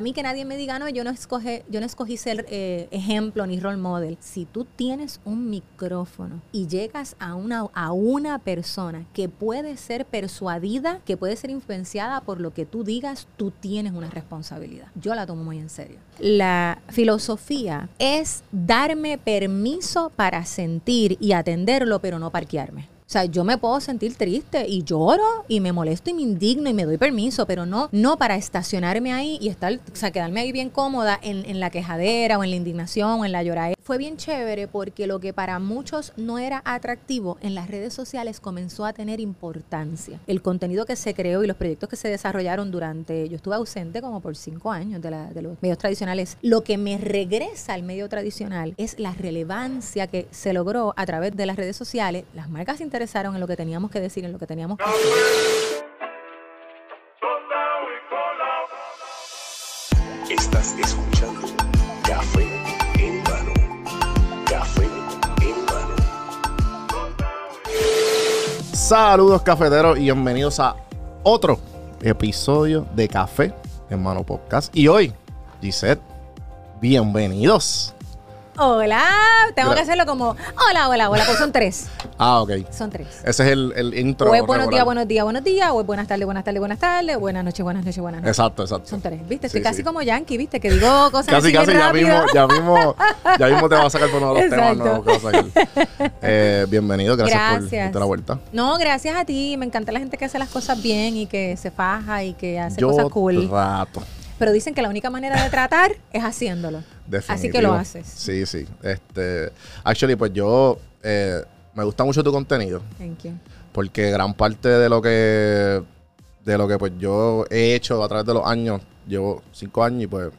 a mí que nadie me diga, no, yo no, escoge, yo no escogí ser eh, ejemplo ni role model. Si tú tienes un micrófono y llegas a una, a una persona que puede ser persuadida, que puede ser influenciada por lo que tú digas, tú tienes una responsabilidad. Yo la tomo muy en serio. La filosofía es darme permiso para sentir y atenderlo, pero no parquearme. O sea, yo me puedo sentir triste y lloro y me molesto y me indigno y me doy permiso, pero no, no para estacionarme ahí y estar, o sea, quedarme ahí bien cómoda en, en la quejadera o en la indignación o en la lloradera. Fue bien chévere porque lo que para muchos no era atractivo en las redes sociales comenzó a tener importancia. El contenido que se creó y los proyectos que se desarrollaron durante, yo estuve ausente como por cinco años de, los medios tradicionales, lo que me regresa al medio tradicional es la relevancia que se logró a través de las redes sociales, las marcas interesantes interesaron en lo que teníamos que decir, en lo que teníamos que Saludos cafeteros y bienvenidos a otro episodio de Café en Mano Podcast. Y hoy, Gisette, bienvenidos. Hola, tengo que hacerlo como hola, hola, hola, pues son tres. Ah, ok. Son tres. Ese es el, el intro. O es buenos días, buenos días, buenos días, o es buenas tardes, buenas tardes, buenas tardes, buenas noches, buenas noches, buenas noches. Exacto, exacto. Son tres, ¿viste? Sí, Estoy casi sí. como Yankee, ¿viste? Que digo cosas Casi, así casi, bien ya rápido. mismo, ya mismo, ya mismo te va a sacar por uno de los temas nuevos que vas a sacar. Eh, bienvenido, gracias, por Gracias. darte la vuelta. No, gracias a ti. Me encanta la gente que hace las cosas bien y que se faja y que hace Yo cosas cool. trato. Pero dicen que la única manera de tratar es haciéndolo. Definitivo. Así que lo haces. Sí, sí. Este, actually, pues yo eh, me gusta mucho tu contenido. Thank you. porque gran parte de lo que de lo que pues yo he hecho a través de los años llevo cinco años y pues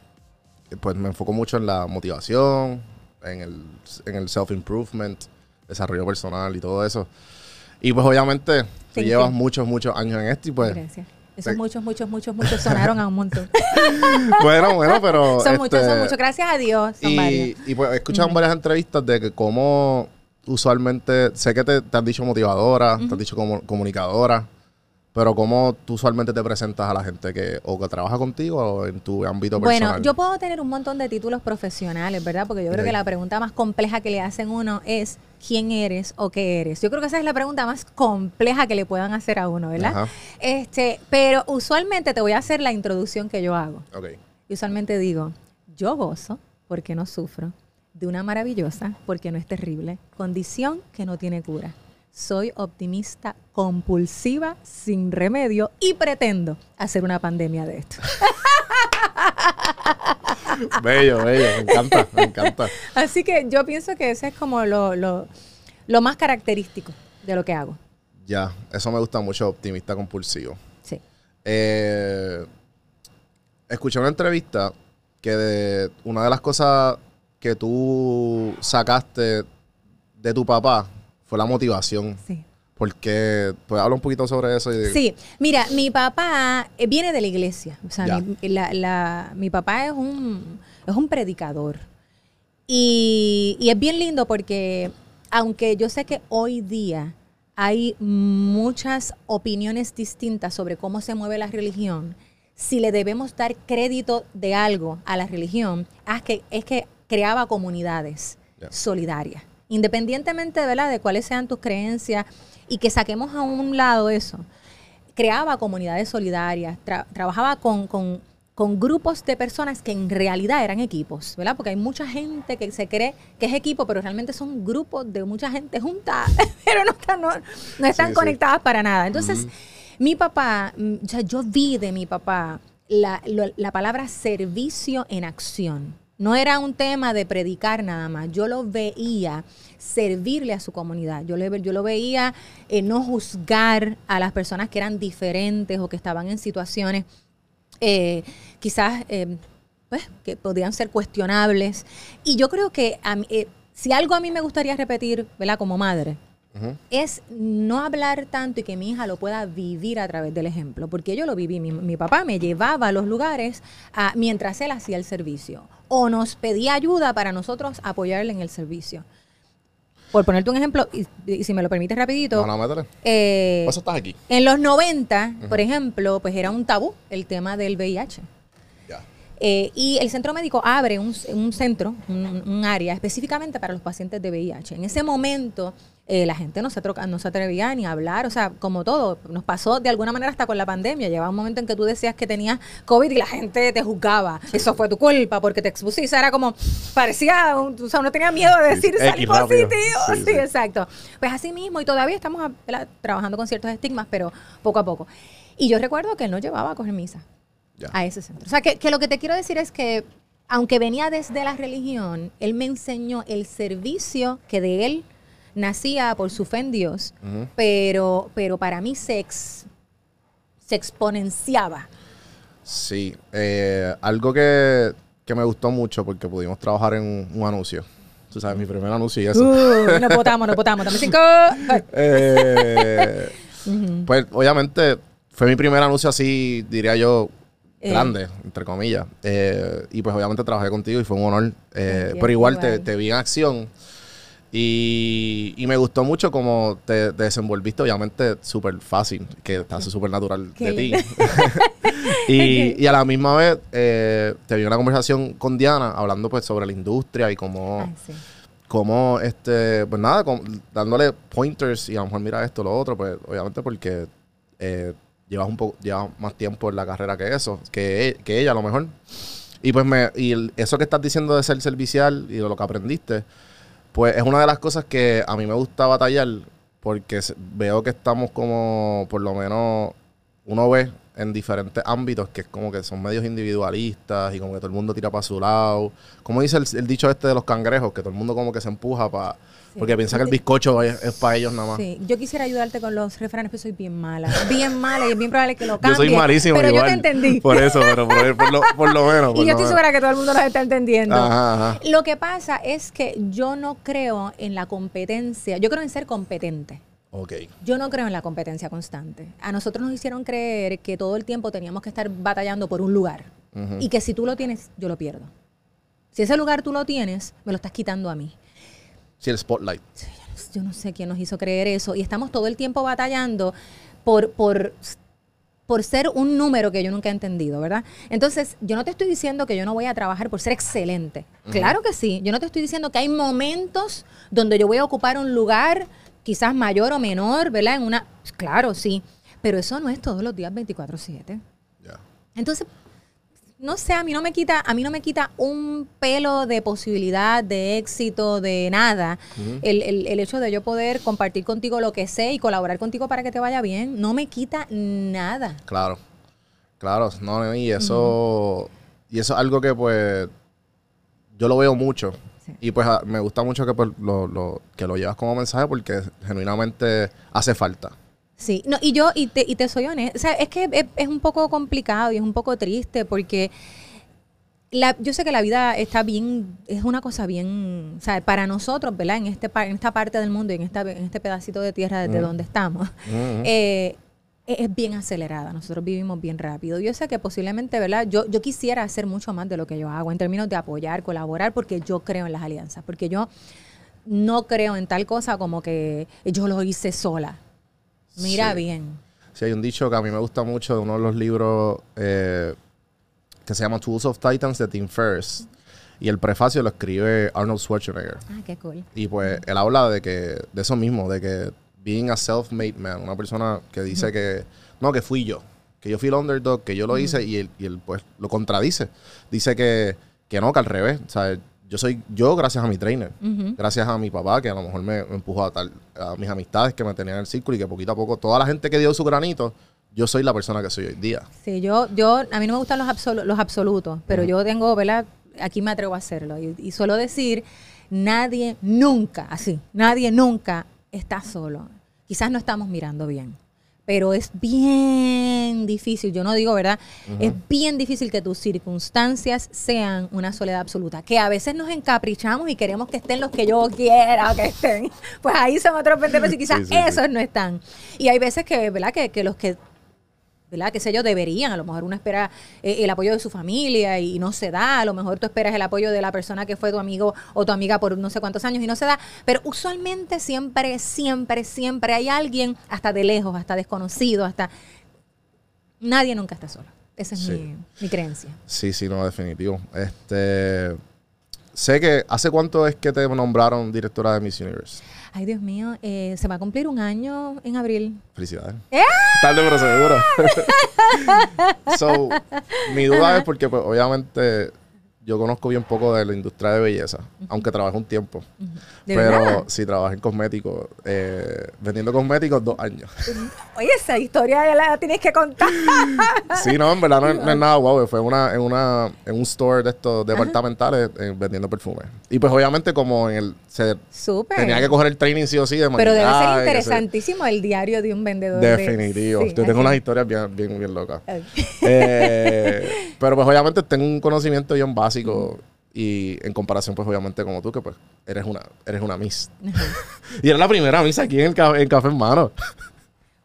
pues me enfoco mucho en la motivación en el en el self improvement desarrollo personal y todo eso y pues obviamente tú llevas muchos muchos años en esto y pues Gracias. Esos muchos, muchos, muchos, muchos sonaron a un montón. bueno bueno pero son muchos, son este, muchos. Gracias a Dios. Son varios. y, y, pues he escuchado varias entrevistas de que cómo usualmente, sé que te, te han dicho motivadora, te han dicho como, comunicadora, pero cómo tú usualmente te presentas a la gente que o que trabaja contigo o en tu ámbito Bueno, personal. yo puedo tener un montón de títulos profesionales, ¿verdad? Porque yo creo que la pregunta más compleja que le hacen uno es quién eres o qué eres. Yo creo que esa es la pregunta más compleja que le puedan hacer a uno, ¿verdad? Ajá. Este, pero usualmente te voy a hacer la introducción que yo hago. Ok. Y usualmente digo, yo gozo porque no sufro de una maravillosa porque no es terrible condición que no tiene cura. Soy optimista compulsiva sin remedio y pretendo hacer una pandemia de esto. Bello, bello, me encanta, me encanta. Así que yo pienso que ese es como lo, lo, lo más característico de lo que hago. Ya, eso me gusta mucho, optimista compulsivo. Sí. Eh, escuché una entrevista que de una de las cosas que tú sacaste de tu papá fue la motivación. Sí. Porque, pues habla un poquito sobre eso. Y, Sí, mira, mi papá eh, viene de la iglesia. O sea, mi, la- la- mi papá es un, es un predicador. Y, y es bien lindo porque, aunque yo sé que hoy día hay muchas opiniones distintas sobre cómo se mueve la religión, si le debemos dar crédito de algo a la religión, es que, es que creaba comunidades solidarias. Independientemente ¿verdad? de cuáles sean tus creencias y que saquemos a un lado eso creaba comunidades solidarias, tra- trabajaba con, con- con grupos de personas que en realidad eran equipos, ¿verdad? Porque hay mucha gente que se cree que es equipo, pero realmente son grupos de mucha gente junta, pero no están, no, no están Sí, sí. conectadas para nada. Entonces, mi papá, mm, o sea, yo vi de mi papá la, lo- la palabra servicio en acción. No era un tema de predicar nada más. Yo lo veía servirle a su comunidad. Yo, le, yo lo veía eh, no juzgar a las personas que eran diferentes o que estaban en situaciones eh, quizás eh, pues, que podían ser cuestionables. Y yo creo que a mí, eh, si algo a mí me gustaría repetir, ¿verdad? Como madre, es no hablar tanto y que mi hija lo pueda vivir a través del ejemplo, porque yo lo viví. Mi, mi papá me llevaba a los lugares a- mientras él hacía el servicio o nos pedía ayuda para nosotros apoyarle en el servicio. Por ponerte un ejemplo, y, y si me lo permites rapidito, No, no, eh, Por eso estás aquí. en los 90, por ejemplo, pues era un tabú el tema del VIH. Eh, y el centro médico abre un, un centro, un, un área específicamente para los pacientes de VIH. En ese momento eh, la gente no se, troca- no se atrevía ni a hablar, o sea, como todo, nos pasó de alguna manera hasta con la pandemia. Llevaba un momento en que tú decías que tenías COVID y la gente te juzgaba. Eso fue tu culpa porque te expusiste. Era como, parecía, o sea, uno tenía miedo de decir, rápido. positivo. Sí, Sí, sí. exacto. Pues así mismo, y todavía estamos ¿verdad? trabajando con ciertos estigmas, pero poco a poco. Y yo recuerdo que él nos llevaba a coger misa Ya. a ese centro. O sea, que, que lo que te quiero decir es que, aunque venía desde la religión, él me enseñó el servicio que de él nacía por su fe en Dios, pero, pero para mí se, ex- se exponenciaba. Sí, eh, algo que, que me gustó mucho porque pudimos trabajar en un, un anuncio. Tú sabes, mi primer anuncio y eso. Uh, nos votamos, nos votamos. Dame cinco. Eh, pues obviamente fue mi primer anuncio así, diría yo, Eh. grande, entre comillas. Eh, y pues obviamente trabajé contigo y fue un honor. Eh, pero igual te, Igual. te vi en acción. Y, y me gustó mucho cómo te, te desenvolviste, obviamente súper fácil, que te hace súper natural Qué de ti. y, y a la misma vez eh, te vi una conversación con Diana hablando pues sobre la industria y cómo, sí. cómo este, pues nada, dándole pointers y a lo mejor mira esto, lo otro, pues obviamente porque eh, llevas un poco, llevas más tiempo en la carrera que eso, que, e- que ella a lo mejor. Y pues me, y el- eso que estás diciendo de ser servicial y de lo que aprendiste, pues es una de las cosas que a mí me gusta batallar porque veo que estamos como, por lo menos, uno ve en diferentes ámbitos que es como que son medios individualistas y como que todo el mundo tira para su lado. Como dice el, el dicho este de los cangrejos, que todo el mundo como que se empuja para... Porque piensa que el bizcocho es, para ellos nada más. Sí, yo quisiera ayudarte con los refranes, pero soy bien mala. Bien mala y es bien probable que lo Yo cambie. soy malísimo Pero igual. yo te entendí. Por eso, pero por, por lo, por lo menos. por y yo estoy segura que todo el mundo los está entendiendo. Ajá, ajá. Lo que pasa es que yo no creo en la competencia. Yo creo en ser competente. Ok. Yo no creo en la competencia constante. A nosotros nos hicieron creer que todo el tiempo teníamos que estar batallando por un lugar. Y que si tú lo tienes, yo lo pierdo. Si ese lugar tú lo tienes, me lo estás quitando a mí. Sí, el spotlight. Yo no sé quién nos hizo creer eso. Y estamos todo el tiempo batallando por, por, por ser un número que yo nunca he entendido, ¿verdad? Entonces, yo no te estoy diciendo que yo no voy a trabajar por ser excelente. Claro que sí. Yo no te estoy diciendo que hay momentos donde yo voy a ocupar un lugar, quizás mayor o menor, ¿verdad? En una. Claro, sí. Pero eso no es todos los días 24-7. Ya. Entonces, no sé, a mí no me quita, a mí no me quita un pelo de posibilidad, de éxito, de nada. el, el- el hecho de yo poder compartir contigo lo que sé y colaborar contigo para que te vaya bien, no me quita nada. Claro. Claro, no, no, y eso, y eso es algo que pues yo lo veo mucho. Sí. Y pues a- me gusta mucho que, pues, lo, lo- que lo llevas como mensaje porque genuinamente hace falta. Sí, no, y yo, y te, y te soy honesta, o sea, es que es, es un poco complicado y es un poco triste porque la, yo sé que la vida está bien, es una cosa bien, o sea, para nosotros, ¿verdad? En, este, en esta parte del mundo y en, esta, en este pedacito de tierra desde Ujú. donde estamos, Ujú. eh, es es bien acelerada. Nosotros vivimos bien rápido. Yo sé que posiblemente, ¿verdad? Yo, yo quisiera hacer mucho más de lo que yo hago en términos de apoyar, colaborar, porque yo creo en las alianzas, porque yo no creo en tal cosa como que yo lo hice sola. Mira Sí. bien. Sí, hay un dicho que a mí me gusta mucho de uno de los libros eh, que se llama Tools of Titans de Tim Ferriss. Y el prefacio lo escribe Arnold Schwarzenegger. Ah, qué cool. Y pues él habla de que, de eso mismo, de que being a self-made man, una persona que dice que, no, que fui yo, que yo fui el underdog, que yo lo hice y él, y él pues lo contradice. Dice que, que no, que al revés. O sea, yo soy yo gracias a mi trainer, gracias a mi papá que a lo mejor me, me empujó a, tal, a mis amistades que me tenían en el círculo y que poquito a poco, toda la gente que dio su granito, yo soy la persona que soy hoy día. Sí, yo, yo, a mí no me gustan los, absolu- los absolutos, pero yo tengo, ¿verdad? Aquí me atrevo a hacerlo. Y, y suelo decir, nadie nunca, así, nadie nunca está solo. Quizás no estamos mirando bien, pero es bien difícil, yo no digo, ¿verdad? Es bien difícil que tus circunstancias sean una soledad absoluta, que a veces nos encaprichamos y queremos que estén los que yo quiera que estén. Pues ahí son otros 20 pesos y quizás Sí, sí, sí. esos no están. Y hay veces que, ¿verdad? Que, que los que ¿verdad? Que sé yo, deberían. A lo mejor uno espera eh, el apoyo de su familia y no se da. A lo mejor tú esperas el apoyo de la persona que fue tu amigo o tu amiga por no sé cuántos años y no se da. Pero usualmente siempre, siempre, siempre hay alguien, hasta de lejos, hasta desconocido, hasta... Nadie nunca está solo. Esa es Sí. mi, mi creencia. Sí, sí, no, definitivo. Este. Sé que. ¿Hace cuánto es que te nombraron directora de Miss Universe? Ay, Dios mío, eh, se va a cumplir un año en abril. Felicidades. ¡Eh! Tarde, pero seguro. so, mi duda es porque, pues, obviamente, yo conozco bien poco de la industria de belleza, aunque trabajé un tiempo. ¿De pero verdad? sí, trabajé en cosméticos, eh, vendiendo cosméticos dos años. Oye, esa historia ya la tienes que contar. sí, no, en verdad no, es- no es nada guau. Fue una, en, una, en un store de estos departamentales eh, vendiendo perfumes. Y pues, obviamente, como en el. Se, Súper. tenía que coger el training sí o sí de Pero debe ser interesantísimo el diario de un vendedor. de- Definitivo. Sí, Yo tengo unas historias bien, bien, bien locas. Eh, pero pues obviamente tengo un conocimiento bien básico y en comparación pues obviamente como tú que pues eres una eres una Miss. Y eres la primera Miss aquí en, el ca- en Café en Mano.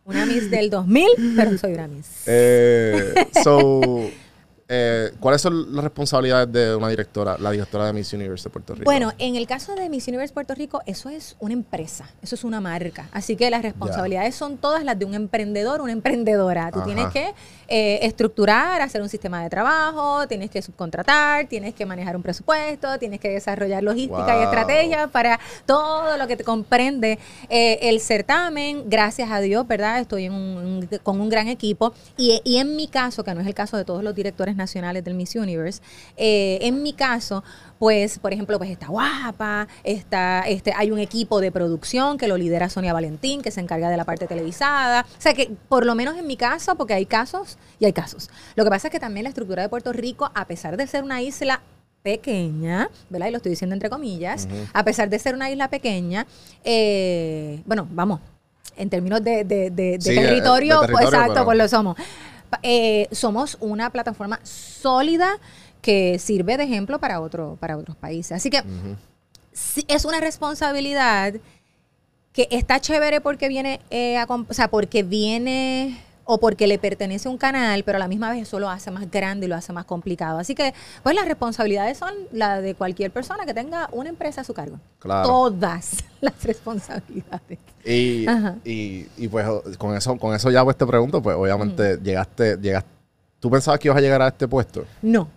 Una Miss del 2000, pero soy una Miss. Eh, so, eh, ¿cuáles son las responsabilidades de una directora, la directora de Miss Universe de Puerto Rico? Bueno, en el caso de Miss Universe Puerto Rico, eso es una empresa, eso es una marca. Así que las responsabilidades son todas las de un emprendedor, una emprendedora. Tú Ajá. tienes que eh, estructurar, hacer un sistema de trabajo, tienes que subcontratar, tienes que manejar un presupuesto, tienes que desarrollar logística y estrategia para todo lo que te comprende eh, el certamen. Gracias a Dios, ¿verdad? Estoy en un- un- con un gran equipo. Y, y en mi caso, que no es el caso de todos los directores nacionales del Miss Universe, eh, en mi caso, pues, por ejemplo, pues está guapa, está, este, hay un equipo de producción que lo lidera Sonia Valentín, que se encarga de la parte televisada. O sea que, por lo menos en mi caso, porque hay casos y hay casos. Lo que pasa es que también la estructura de Puerto Rico, a pesar de ser una isla pequeña, ¿verdad? Y lo estoy diciendo entre comillas, a pesar de ser una isla pequeña, eh, bueno, vamos, en términos de, de- de- de Sí, territorio, pues, territorio, exacto, pero- pues lo somos. Eh, somos una plataforma sólida que sirve de ejemplo para, otro, para otros países. Así que sí, es una responsabilidad que está chévere porque viene, eh, a o sea, porque viene o porque le pertenece a un canal, pero a la misma vez eso lo hace más grande y lo hace más complicado. Así que, pues las responsabilidades son las de cualquier persona que tenga una empresa a su cargo. Claro. Todas las responsabilidades. Y, y, y, pues con eso, con eso ya pues te pregunto, pues obviamente llegaste, llegaste, ¿tú pensabas que ibas a llegar a este puesto? No.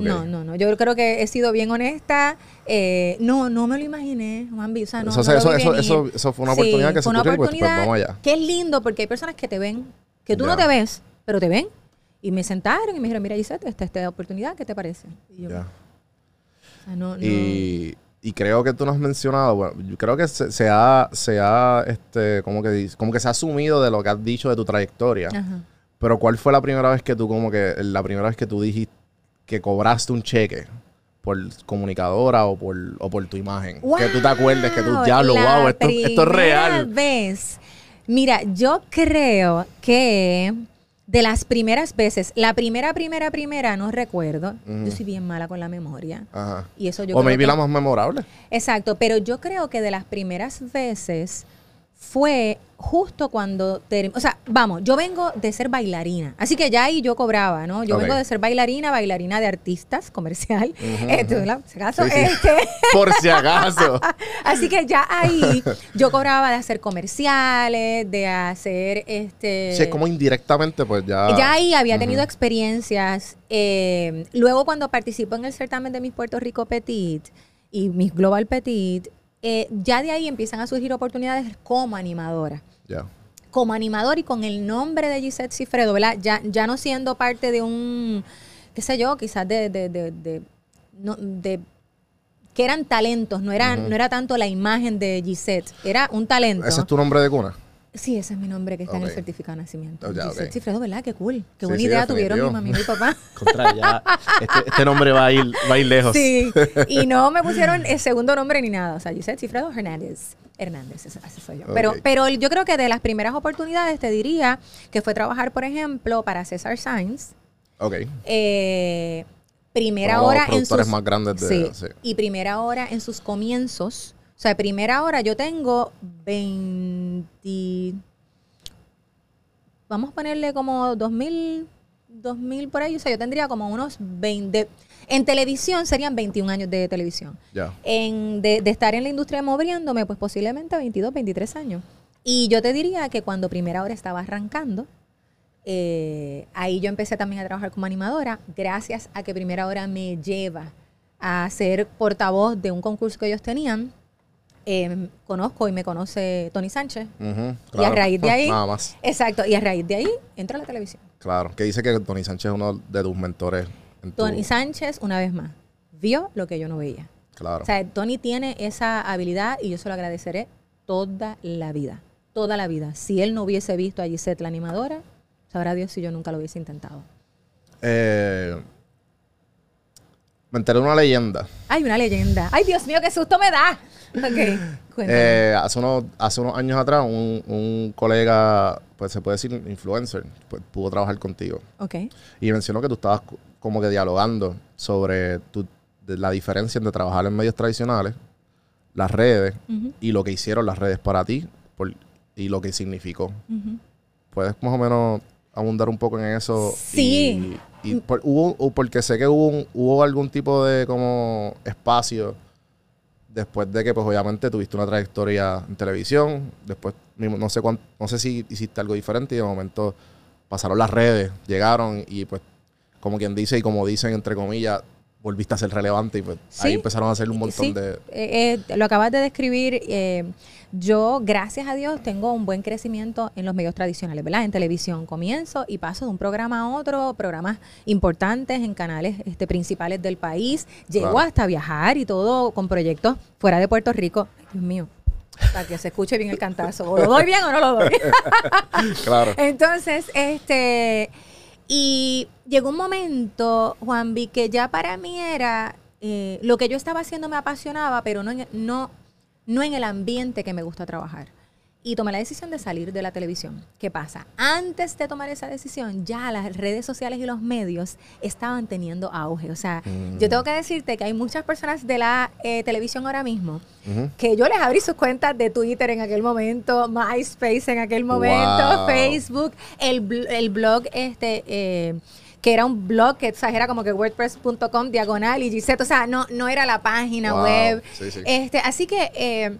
No, no, no. Yo creo que he sido bien honesta. Eh, no, no me lo imaginé, Juanvi. O sea, no, Eso- no lo eso- eso- fue una oportunidad que se fue una ocurrió y pues, pues, vamos allá. Que es lindo porque hay personas que te ven, que tú Ya. no te ves, pero te ven. Y me sentaron y me dijeron, mira, Gisette, esta, esta oportunidad, ¿qué te parece? Y yo, Ya. o sea, no, no. Y, y creo que tú nos has mencionado, bueno, yo creo que se, se ha, se ha este, como que, como que se ha asumido de lo que has dicho de tu trayectoria. Ajá. Pero ¿cuál fue la primera vez que tú, como que, la primera vez que tú dijiste que cobraste un cheque? Por comunicadora o por, o por tu imagen. Que tú te acuerdes que tú, Wow, diablo, la wow, esto, esto es real. vez. Mira, yo creo que de las primeras veces, la primera, primera, primera, no recuerdo. Yo soy bien mala con la memoria. Ajá. Y eso yo o creo maybe que- la más memorable. Exacto, pero yo creo que de las primeras veces fue justo cuando, o sea, vamos, yo vengo de ser bailarina, así que ya ahí yo cobraba, ¿no? Yo vengo de ser bailarina, bailarina de artistas comercial, Este, ¿verdad? Si acaso, Sí, sí. este, Por si acaso. así que ya ahí yo cobraba de hacer comerciales, de hacer este... sí, es como indirectamente, pues ya. Ya ahí había tenido experiencias. eh, luego cuando participó en el certamen de Miss Puerto Rico Petit y Miss Global Petit, eh, ya de ahí empiezan a surgir oportunidades como animadora. Ya. Como animador y con el nombre de Gisette Cifredo, ¿verdad? Ya, ya no siendo parte de un, qué sé yo, quizás de, de, de, de- no, de- que eran talentos, no era, no era tanto la imagen de Gisette, era un talento. ¿Ese es tu nombre de cuna? Sí, ese es mi nombre que está en el certificado de nacimiento. Oh, ya. Cifredo, ¿verdad? Qué cool. Qué buena sí, idea tuvieron mi mamá y mi papá. Contra ya. Este, este nombre va a ir, va a ir lejos. Sí, y no me pusieron el segundo nombre ni nada. O sea, Gisette Cifredo Hernández. Hernández, ese- así soy yo. Pero, pero yo creo que de las primeras oportunidades te diría que fue trabajar, por ejemplo, para César Sainz. Ok. eh, primera Uno de los hora en sus más grandes de- sí, sí. y primera hora en sus comienzos o sea primera hora yo tengo 20 vamos a ponerle como 2000 2000 por ahí o sea yo tendría como unos 20 en televisión serían 21 años de televisión Ya. en, de, de estar en la industria moviéndome, pues posiblemente 22, 23 años. Y yo te diría que cuando primera hora estaba arrancando, Eh, ahí yo empecé también a trabajar como animadora, gracias a que Primera Hora me lleva a ser portavoz de un concurso que ellos tenían. Eh, conozco y me conoce Tony Sánchez. Y a raíz de ahí- Nada más. Exacto, y a raíz de ahí entro a la televisión. Claro. Que dice que Tony Sánchez es uno de tus mentores. En tu- Tony Sánchez, una vez más, vio lo que yo no veía. Claro. O sea, Tony tiene esa habilidad y yo se lo agradeceré toda la vida. Toda la vida. Si él no hubiese visto a Gisette, la animadora, sabrá Dios si yo nunca lo hubiese intentado. Eh, me enteré de una leyenda. Ay, una leyenda. Ay, Dios mío, qué susto me da. Ok, cuéntame. Eh, hace, unos, hace unos años atrás, un, un colega, pues se puede decir influencer, pues, pudo trabajar contigo. ok. Y mencionó que tú estabas como que dialogando sobre tu- de la diferencia entre trabajar en medios tradicionales, las redes y lo que hicieron las redes para ti por- y lo que significó. ¿Puedes más o menos abundar un poco en eso? Sí. Y, y por- hubo, porque sé que hubo, hubo algún tipo de como espacio después de que pues obviamente tuviste una trayectoria en televisión, después no sé cuán- no sé si hiciste algo diferente y de momento pasaron las redes, llegaron y pues como quien dice y como dicen entre comillas, volviste a ser relevante y pues ahí empezaron a hacer un montón Sí, de... eh, eh, lo acabas de describir. eh, yo, gracias a Dios, tengo un buen crecimiento en los medios tradicionales, ¿verdad? En televisión comienzo y paso de un programa a otro, programas importantes en canales este, principales del país. Llego Claro. hasta viajar y todo con proyectos fuera de Puerto Rico. Ay, Dios mío, para que se escuche bien el cantazo. O lo doy bien o no lo doy. Claro. Entonces, este, y llegó un momento, Juanvi, que ya para mí era, eh, lo que yo estaba haciendo me apasionaba, pero no en, no, no en el ambiente que me gusta trabajar. Y tomé la decisión de salir de la televisión. ¿Qué pasa? Antes de tomar esa decisión, ya las redes sociales y los medios estaban teniendo auge. O sea, Mm. yo tengo que decirte que hay muchas personas de la eh, televisión ahora mismo que yo les abrí sus cuentas de Twitter en aquel momento, MySpace en aquel momento, Wow. Facebook, el, el blog este eh, que era un blog que o sea, era como que wordpress.com diagonal y Gisette, o sea, no, no era la página Wow. web. Sí, sí. Este, así que eh,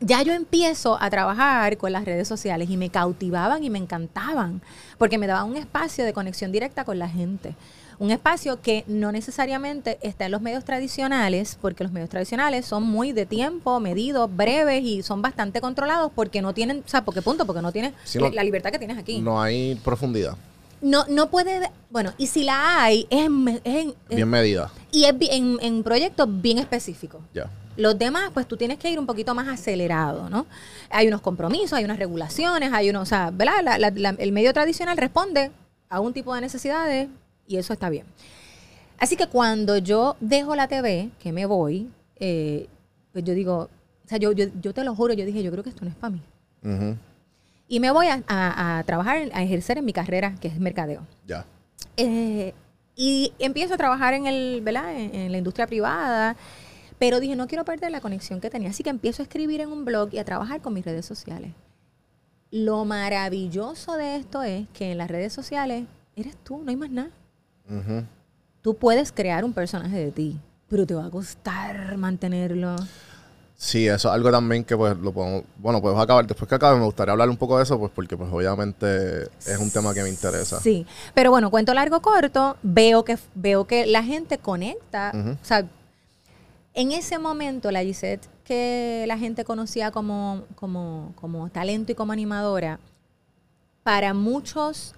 ya yo empiezo a trabajar con las redes sociales y me cautivaban y me encantaban, porque me daban un espacio de conexión directa con la gente. Un espacio que no necesariamente está en los medios tradicionales, porque los medios tradicionales son muy de tiempo, medidos, breves y son bastante controlados porque no tienen, o sea, porque punto, porque no no- la libertad que tienes aquí. No, No hay profundidad, no, puede, bueno, y si la hay, es, en- es en- bien medida. y es en, en proyectos bien específicos. Ya. Los demás, pues tú tienes que ir un poquito más acelerado, ¿no? Hay unos compromisos, hay unas regulaciones, hay unos, o sea, ¿verdad? La- la- la- el medio tradicional responde a un tipo de necesidades y eso está bien. Así que cuando yo dejo la TV, que me voy, eh, pues yo digo, o sea, yo, yo, yo te lo juro, yo dije, yo creo que esto no es para mí. Ujú. Y me voy a, a- a trabajar, a ejercer en mi carrera, que es mercadeo. Ya. Eh, y empiezo a trabajar en, el, ¿verdad? En, en la industria privada, pero dije, no quiero perder la conexión que tenía. Así que empiezo a escribir en un blog y a trabajar con mis redes sociales. Lo maravilloso de esto es que en las redes sociales eres tú, no hay más nada. Ujú. Tú puedes crear un personaje de ti, pero te va a costar mantenerlo. Sí, eso es algo también que pues lo podemos, bueno, podemos acabar, después que acabe me gustaría hablar un poco de eso, pues porque pues obviamente es un tema que me interesa. Sí, pero bueno, cuento largo corto, veo que veo que la gente conecta, Ujú. o sea, en ese momento la Gisette que la gente conocía como, como, como talento y como animadora, para muchos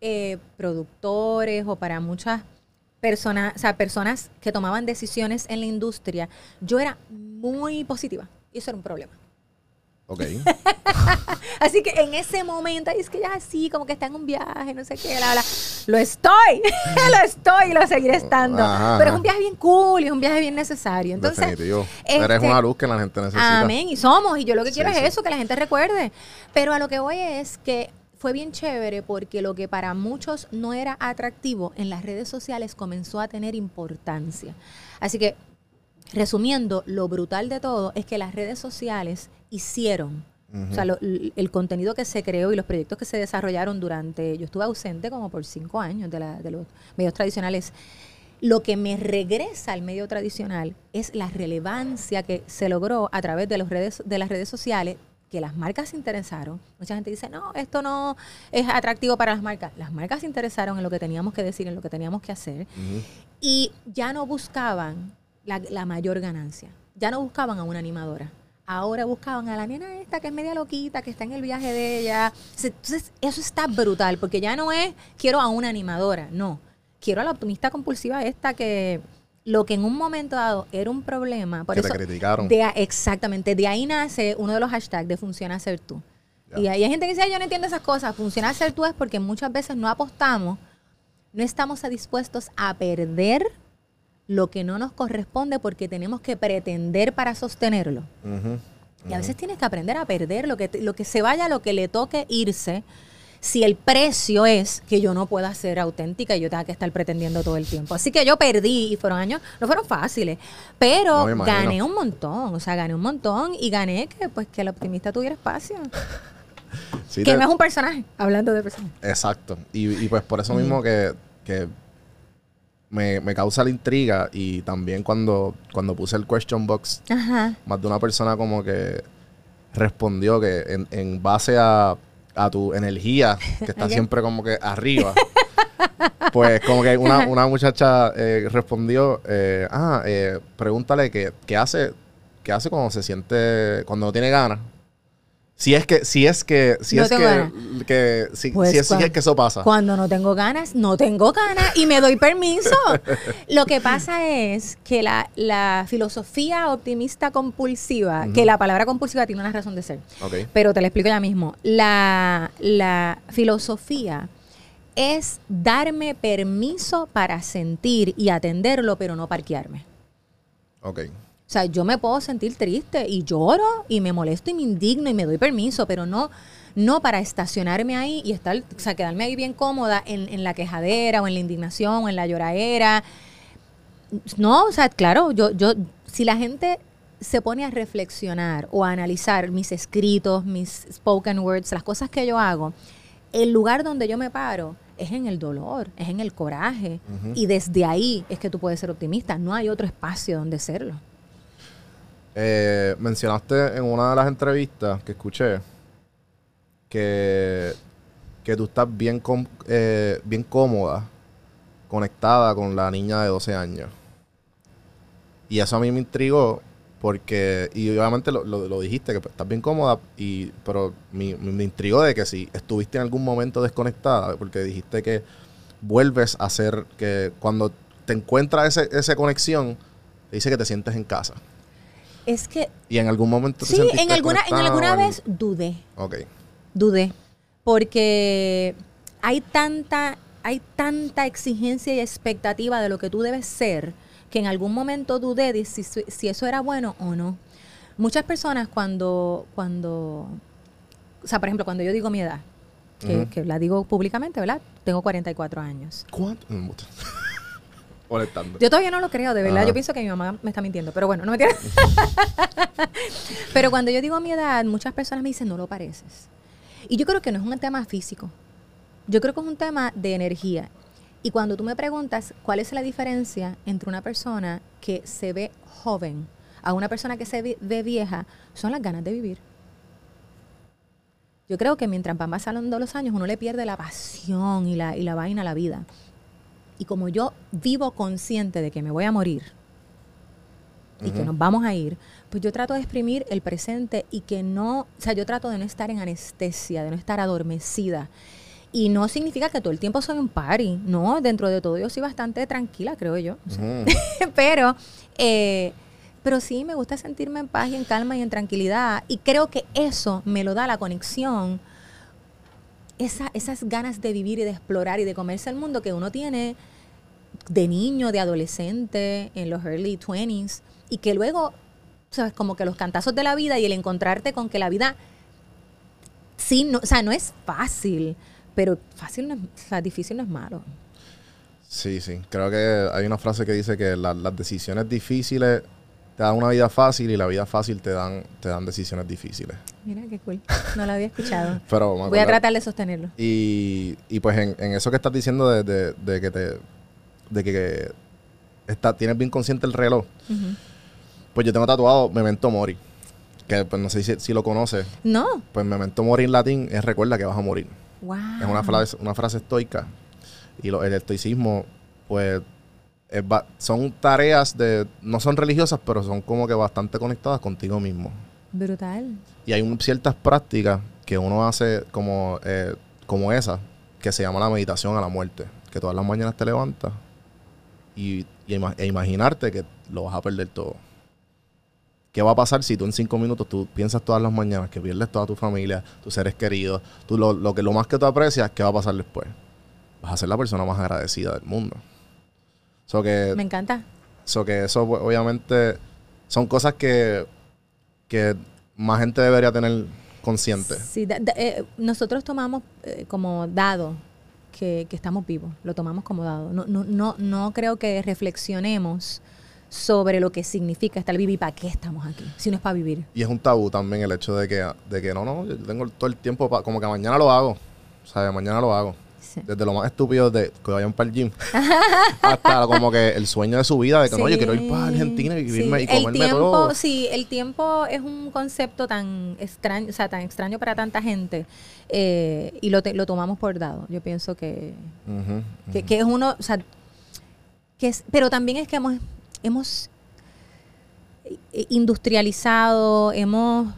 eh, productores o para muchas personas, o sea, personas que tomaban decisiones en la industria, yo era muy positiva y eso era un problema. Ok. Así que en ese momento, es que ya sí, como que está en un viaje, no sé qué, bla, bla. Lo estoy, lo estoy y lo seguiré estando. Ajá, Pero es un viaje bien cool y es un viaje bien necesario. Entonces, Definitivo. este, Eres una luz que la gente necesita. Amén, y somos, y yo lo que quiero sí. es eso, que la gente recuerde. Pero a lo que voy es que fue bien chévere porque lo que para muchos no era atractivo en las redes sociales comenzó a tener importancia. Así que, resumiendo, lo brutal de todo es que las redes sociales hicieron, o sea, lo- el contenido que se creó y los proyectos que se desarrollaron durante, yo estuve ausente como por cinco años de, la- de los medios tradicionales, lo que me regresa al medio tradicional es la relevancia que se logró a través de, los redes, de las redes sociales que las marcas se interesaron. Mucha gente dice, no, esto no es atractivo para las marcas. Las marcas se interesaron en lo que teníamos que decir, en lo que teníamos que hacer. Y ya no buscaban la, la mayor ganancia. Ya no buscaban a una animadora. Ahora buscaban a la nena esta que es media loquita, que está en el viaje de ella. Entonces, eso está brutal, porque ya no es quiero a una animadora, no. Quiero a la optimista compulsiva esta que lo que en un momento dado era un problema. Por que te criticaron. de exactamente, de ahí nace uno de los hashtags de funciona ser tú. Y ahí hay gente que dice, "Ay, yo no entiendo esas cosas. Funciona ser tú es porque muchas veces no apostamos, no estamos dispuestos a perder lo que no nos corresponde porque tenemos que pretender para sostenerlo. Y a veces tienes que aprender a perder lo que, lo que se vaya, lo que le toque irse. Si el precio es que yo no pueda ser auténtica y yo tenga que estar pretendiendo todo el tiempo. Así que yo perdí y fueron años, no fueron fáciles, pero No gané un montón, o sea, gané un montón y gané que pues que el optimista tuviera espacio. Sí, que te- no es un personaje, hablando de personaje. Exacto. Y, y pues por eso mismo que, que me, me causa la intriga y también cuando, cuando puse el question box, Ajá. más de una persona como que respondió que en, en base a, a tu energía, que está siempre como que arriba, pues como que una, una muchacha eh, respondió, eh, ah, eh, pregúntale qué, qué hace, qué hace cuando se siente, cuando no tiene ganas. Si es que, si es que, si No es que, si, Pues si es, si cuan- es que eso pasa. Cuando no tengo ganas, no tengo ganas y me doy permiso. Lo que pasa es que la, la filosofía optimista compulsiva, que la palabra compulsiva tiene una razón de ser, pero te lo explico ya mismo. La, la filosofía es darme permiso para sentir y atenderlo, pero no parquearme. Ok. O sea, yo me puedo sentir triste y lloro y me molesto y me indigno y me doy permiso, pero no, no para estacionarme ahí y estar, o sea, quedarme ahí bien cómoda en, en la quejadera o en la indignación o en la lloradera. No, o sea, claro, yo, yo, si la gente se pone a reflexionar o a analizar mis escritos, mis spoken words, las cosas que yo hago, el lugar donde yo me paro es en el dolor, es en el coraje. Y desde ahí es que tú puedes ser optimista. No hay otro espacio donde serlo. Eh, mencionaste en una de las entrevistas que escuché que, que tú estás bien, com- eh, bien cómoda, conectada con la niña de 12 años. Y eso a mí me intrigó porque, y obviamente lo, lo- dijiste, que estás bien cómoda, y, pero me intrigó de que si estuviste en algún momento desconectada, porque dijiste que vuelves a ser, que cuando te encuentras ese, esa conexión, te dice que te sientes en casa. Es que Y en algún momento te sí, en alguna, en alguna vez dudé, Ok. dudé, porque hay tanta, hay tanta exigencia y expectativa de lo que tú debes ser que en algún momento dudé de si, si eso era bueno o no. Muchas personas cuando, cuando, o sea, por ejemplo, cuando yo digo mi edad, que la digo públicamente, ¿verdad? Tengo 44 años. ¿Cuánto? Molestando. Yo todavía no lo creo, de verdad. Ajá. Yo pienso que mi mamá me está mintiendo, pero bueno, no me tiene. pero cuando yo digo mi edad, muchas personas me dicen, no lo pareces. Y yo creo que no es un tema físico. Yo creo que es un tema de energía. Y cuando tú me preguntas cuál es la diferencia entre una persona que se ve joven a una persona que se ve- ve vieja, son las ganas de vivir. Yo creo que mientras van pasando los años, uno le pierde la pasión y la, y la vaina a la vida. Y como yo vivo consciente de que me voy a morir y que nos vamos a ir, pues yo trato de exprimir el presente y que no, o sea, yo trato de no estar en anestesia, de no estar adormecida. Y no significa que todo el tiempo soy un party, no, dentro de todo yo soy bastante tranquila, creo yo. O sea, Ujú. pero, eh, pero sí me gusta sentirme en paz y en calma y en tranquilidad. Y creo que eso me lo da la conexión, esa- esas ganas de vivir y de explorar y de comerse el mundo que uno tiene de niño, de adolescente, en los early 20s, y que luego, sabes, como que los cantazos de la vida y el encontrarte con que la vida, sí, no, o sea, no es fácil, pero fácil no es, o sea, difícil no es malo. Sí, sí. Creo que hay una frase que dice que la- las decisiones difíciles te dan una vida fácil y la vida fácil te dan, te dan decisiones difíciles. Mira qué cool, no lo había escuchado. Pero Voy a tratar de sostenerlo. Y, y pues en, en eso que estás diciendo de, de- de que te de que está, tienes bien consciente el reloj, pues yo tengo tatuado Memento Mori. que pues no sé si, si lo conoces, No. pues memento morir en latín es recuerda que vas a morir. Wow. Es una frase, una frase estoica. Y lo- el estoicismo, pues, es ba- son tareas de, no son religiosas, pero son como que bastante conectadas contigo mismo. Brutal. Y hay un- ciertas prácticas que uno hace como, eh, como esa, que se llama la meditación a la muerte. Que todas las mañanas te levantas y, y e imaginarte que lo vas a perder todo. ¿Qué va a pasar si tú en cinco minutos tú piensas todas las mañanas que pierdes toda tu familia, tus seres queridos, tú lo, lo que lo más que tú aprecias, ¿qué va a pasar después? Vas a ser la persona más agradecida del mundo. So que, Me encanta. So que eso pues, obviamente son cosas que, que más gente debería tener consciente. Sí, da- da- eh, nosotros tomamos eh, como dado que, que estamos vivos, lo tomamos como dado. No, no, no, no creo que reflexionemos sobre lo que significa estar vivo y para qué estamos aquí, si no es para vivir. Y es un tabú también el hecho de que, de que no, no, yo tengo todo el tiempo, pa- como que mañana lo hago. O sea, mañana lo hago. Sí. Desde lo más estúpido de que vayan para el gym hasta como que el sueño de su vida de que no, yo quiero ir para Argentina y Sí. vivirme y el comerme tiempo, todo. Sí, el tiempo es un concepto tan extraño, o sea, tan extraño para tanta gente eh, y lo, te- lo tomamos por dado. Yo pienso que, que es uno, o sea, que es, pero también es que hemos, hemos eh, industrializado, hemos,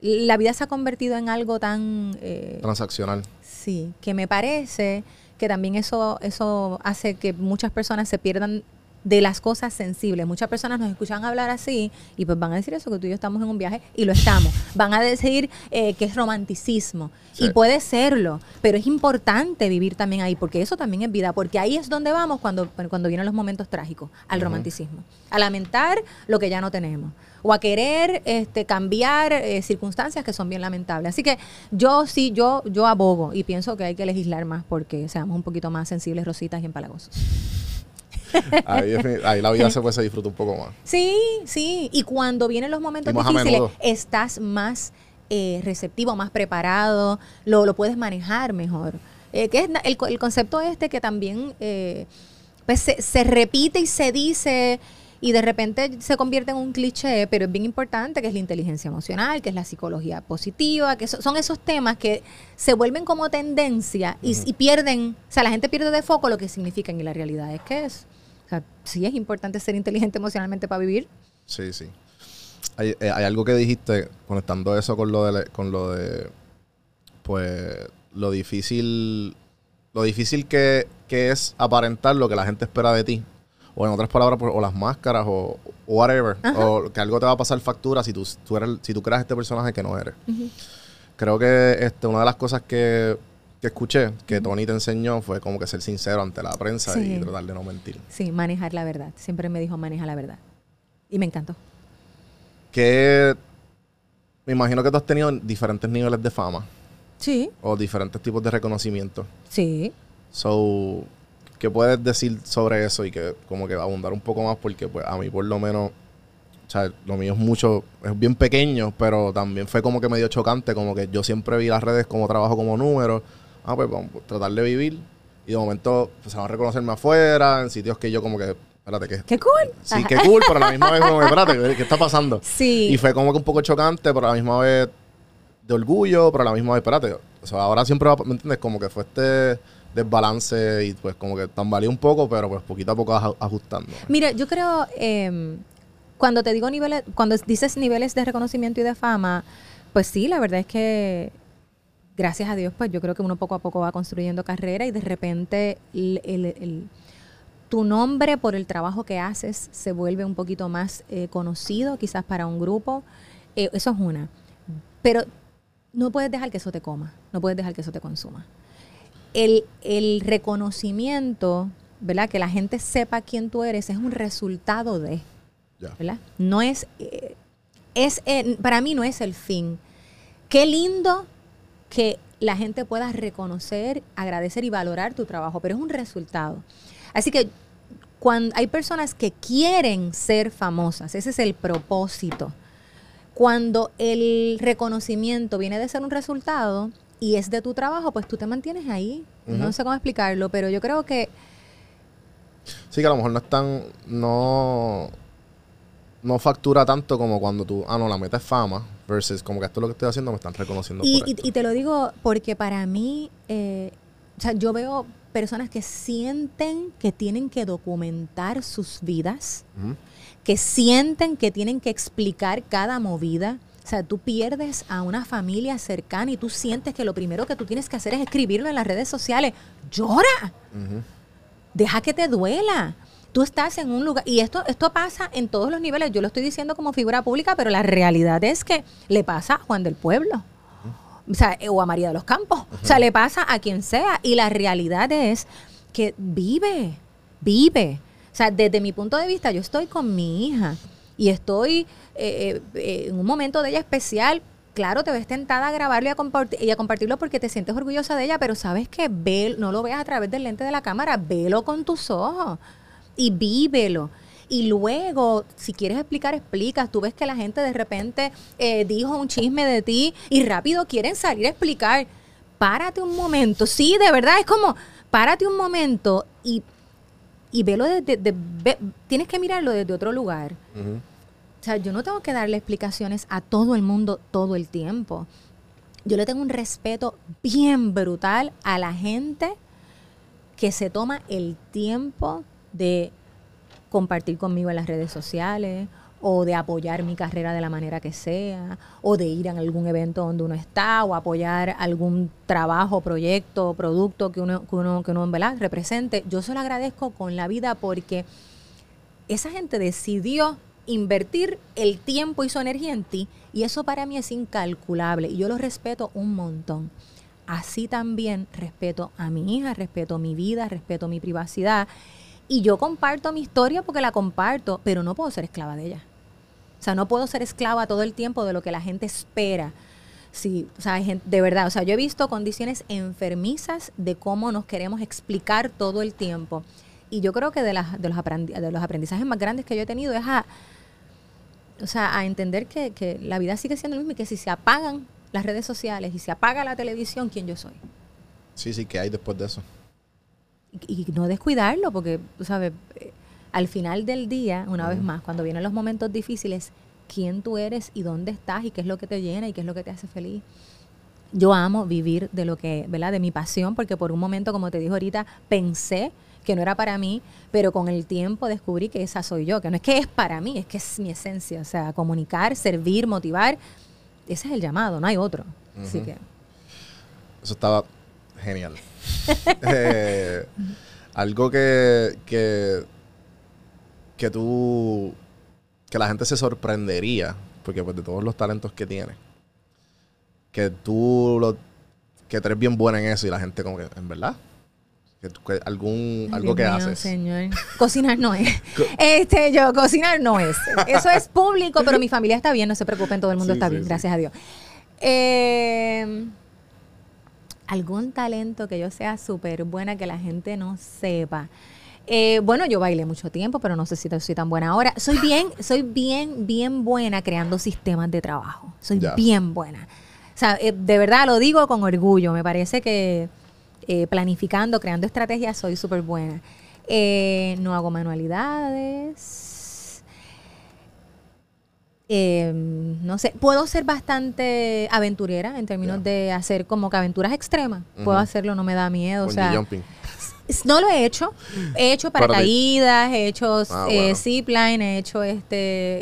la vida se ha convertido en algo tan, eh, Transaccional. Sí, que me parece que también eso, eso hace que muchas personas se pierdan de las cosas sensibles. Muchas personas nos escuchan hablar así y pues van a decir eso, que tú y yo estamos en un viaje y lo estamos. Van a decir eh, que es romanticismo Sí. y puede serlo, pero es importante vivir también ahí porque eso también es vida, porque ahí es donde vamos cuando, cuando vienen los momentos trágicos, al romanticismo, a lamentar lo que ya no tenemos o a querer este, cambiar eh, circunstancias que son bien lamentables. Así que yo sí, yo, yo abogo y pienso que hay que legislar más porque seamos un poquito más sensibles, rositas y empalagosos. Ahí, ahí la vida se, pues, se disfruta un poco más. Sí, sí. Y cuando vienen los momentos difíciles, estás más eh, receptivo, más preparado, lo, lo puedes manejar mejor. Eh, que es el, el concepto este que también eh, pues se, se repite y se dice y de repente se convierte en un cliché, pero es bien importante, que es la inteligencia emocional, que es la psicología positiva, que so- son esos temas que se vuelven como tendencia y, y pierden, o sea, la gente pierde de foco lo que significan y la realidad es que es, o sea, sí es importante ser inteligente emocionalmente para vivir. Sí, sí. Hay, eh, hay algo que dijiste, conectando eso con lo de, la- con lo de pues, lo difícil, lo difícil que, que es aparentar lo que la gente espera de ti. O en otras palabras, pues, o las máscaras, o, o whatever. Ajá. O que algo te va a pasar factura si tú, tú eres, si tú creas este personaje que no eres. Creo que este, una de las cosas que, que escuché, que Tony te enseñó, fue como que ser sincero ante la prensa Sí. y tratar de no mentir. Sí, manejar la verdad. Siempre me dijo maneja la verdad. Y me encantó. Que me imagino que tú has tenido diferentes niveles de fama. Sí, o diferentes tipos de reconocimiento. sí. So, ¿qué puedes decir sobre eso y que como que abundar un poco más? Porque pues a mí por lo menos, o sea, lo mío es mucho, es bien pequeño, pero también fue como que medio chocante, como que yo siempre vi las redes como trabajo como número. Ah, pues vamos a tratar de vivir. Y de momento pues, se van a reconocerme afuera, en sitios que yo como que, espérate, que... ¡Qué cool! Sí, qué cool, pero a la misma vez como que, espérate, ¿qué está pasando? Sí. Y fue como que un poco chocante, pero a la misma vez de orgullo, pero a la misma vez, espérate. O sea, ahora siempre va, ¿me entiendes? Como que fue este desbalance y pues como que tambaleé un poco, pero pues poquito a poco aj- ajustando. Mira, yo creo, eh, cuando te digo niveles, cuando dices niveles de reconocimiento y de fama, pues sí, la verdad es que gracias a Dios, pues yo creo que uno poco a poco va construyendo carrera y de repente tu nombre por el trabajo que haces se vuelve un poquito más eh, conocido, quizás para un grupo. Eh, eso es una. Pero no puedes dejar que eso te coma, no puedes dejar que eso te consuma. El, el reconocimiento, ¿verdad? Que la gente sepa quién tú eres es un resultado de. ¿verdad? No es, eh, es eh, para mí no es el fin. Qué lindo que la gente pueda reconocer, agradecer y valorar tu trabajo, pero es un resultado. Así que cuando hay personas que quieren ser famosas, ese es el propósito. Cuando el reconocimiento viene de ser un resultado y es de tu trabajo, pues tú te mantienes ahí. No sé cómo explicarlo, pero yo creo que Sí, que a lo mejor no es tan, no, no factura tanto como cuando tú, ah, no, la meta es fama, versus como que esto es lo que estoy haciendo, me están reconociendo Y, por y- esto. y te lo digo porque para mí, eh, o sea, yo veo personas que sienten que tienen que documentar sus vidas, que sienten que tienen que explicar cada movida. O sea, tú pierdes a una familia cercana y tú sientes que lo primero que tú tienes que hacer es escribirlo en las redes sociales. Llora, deja que te duela. Tú estás en un lugar, y esto, esto pasa en todos los niveles, yo lo estoy diciendo como figura pública, pero la realidad es que le pasa a Juan del Pueblo, o, sea, eh, o a María de los Campos, o sea, le pasa a quien sea, y la realidad es que vive, vive. O sea, desde mi punto de vista, yo estoy con mi hija y estoy eh, eh, en un momento de ella especial. Claro, te ves tentada a grabarlo y a, y a compartirlo porque te sientes orgullosa de ella, pero sabes que ve, no lo veas a través del lente de la cámara, velo con tus ojos y vívelo. Y luego, si quieres explicar, explicas. Tú ves que la gente de repente eh, dijo un chisme de ti y rápido quieren salir a explicar. Párate un momento. Sí, de verdad, es como, párate un momento y, y velo desde, tienes que mirarlo desde otro lugar. Ujú. O sea, yo no tengo que darle explicaciones a todo el mundo todo el tiempo. Yo le tengo un respeto bien brutal a la gente que se toma el tiempo de compartir conmigo en las redes sociales o de apoyar mi carrera de la manera que sea, o de ir a algún evento donde uno está, o apoyar algún trabajo, proyecto, producto que uno, que uno, que uno ¿verdad? represente. Yo se lo agradezco con la vida porque esa gente decidió invertir el tiempo y su energía en ti y eso para mí es incalculable y yo lo respeto un montón. Así también respeto a mi hija, respeto mi vida, respeto mi privacidad y yo comparto mi historia porque la comparto, pero no puedo ser esclava de ella. O sea, no puedo ser esclava todo el tiempo de lo que la gente espera. Sí, o sea, de verdad, o sea, yo he visto condiciones enfermizas de cómo nos queremos explicar todo el tiempo. Y yo creo que de, las, de, los, aprendi- de los aprendizajes más grandes que yo he tenido es a, o sea, a entender que, que la vida sigue siendo lo mismo y que si se apagan las redes sociales y se apaga la televisión, ¿quién yo soy? Sí, sí, que hay después de eso. y, y no descuidarlo, porque, tú sabes, eh, al final del día, una vez más, cuando vienen los momentos difíciles, quién tú eres y dónde estás y qué es lo que te llena y qué es lo que te hace feliz. Yo amo vivir de lo que, ¿verdad? De mi pasión, porque por un momento, como te dijo ahorita, pensé que no era para mí, pero con el tiempo descubrí que esa soy yo, que no es que es para mí, es que es mi esencia, o sea, comunicar, servir, motivar, ese es el llamado, no hay otro. Así que, Eso estaba genial. Eh, algo que, que, que tú, que la gente se sorprendería, porque pues de todos los talentos que tienes, que tú, lo, que tú eres bien buena en eso y la gente como que, ¿en verdad? Algún, Ay, algo Dios que mío, haces. Señor. Cocinar no es. Este, yo, cocinar no es. Eso es público, pero mi familia está bien, no se preocupen, todo el mundo Sí, está sí, bien, sí. gracias a Dios. Eh, algún talento que yo sea súper buena que la gente no sepa. Eh, bueno, yo bailé mucho tiempo, pero no sé si soy tan buena ahora. Soy bien, soy bien, bien buena creando sistemas de trabajo. Soy bien buena. O sea, eh, de verdad lo digo con orgullo. Me parece que eh, planificando, creando estrategias, soy súper buena. Eh, no hago manualidades. Eh, no sé, puedo ser bastante aventurera en términos de hacer como que aventuras extremas. Puedo hacerlo, no me da miedo. O sea, jumping. No lo he hecho. He hecho paracaídas, he hecho Ah, eh, bueno. zipline, he hecho este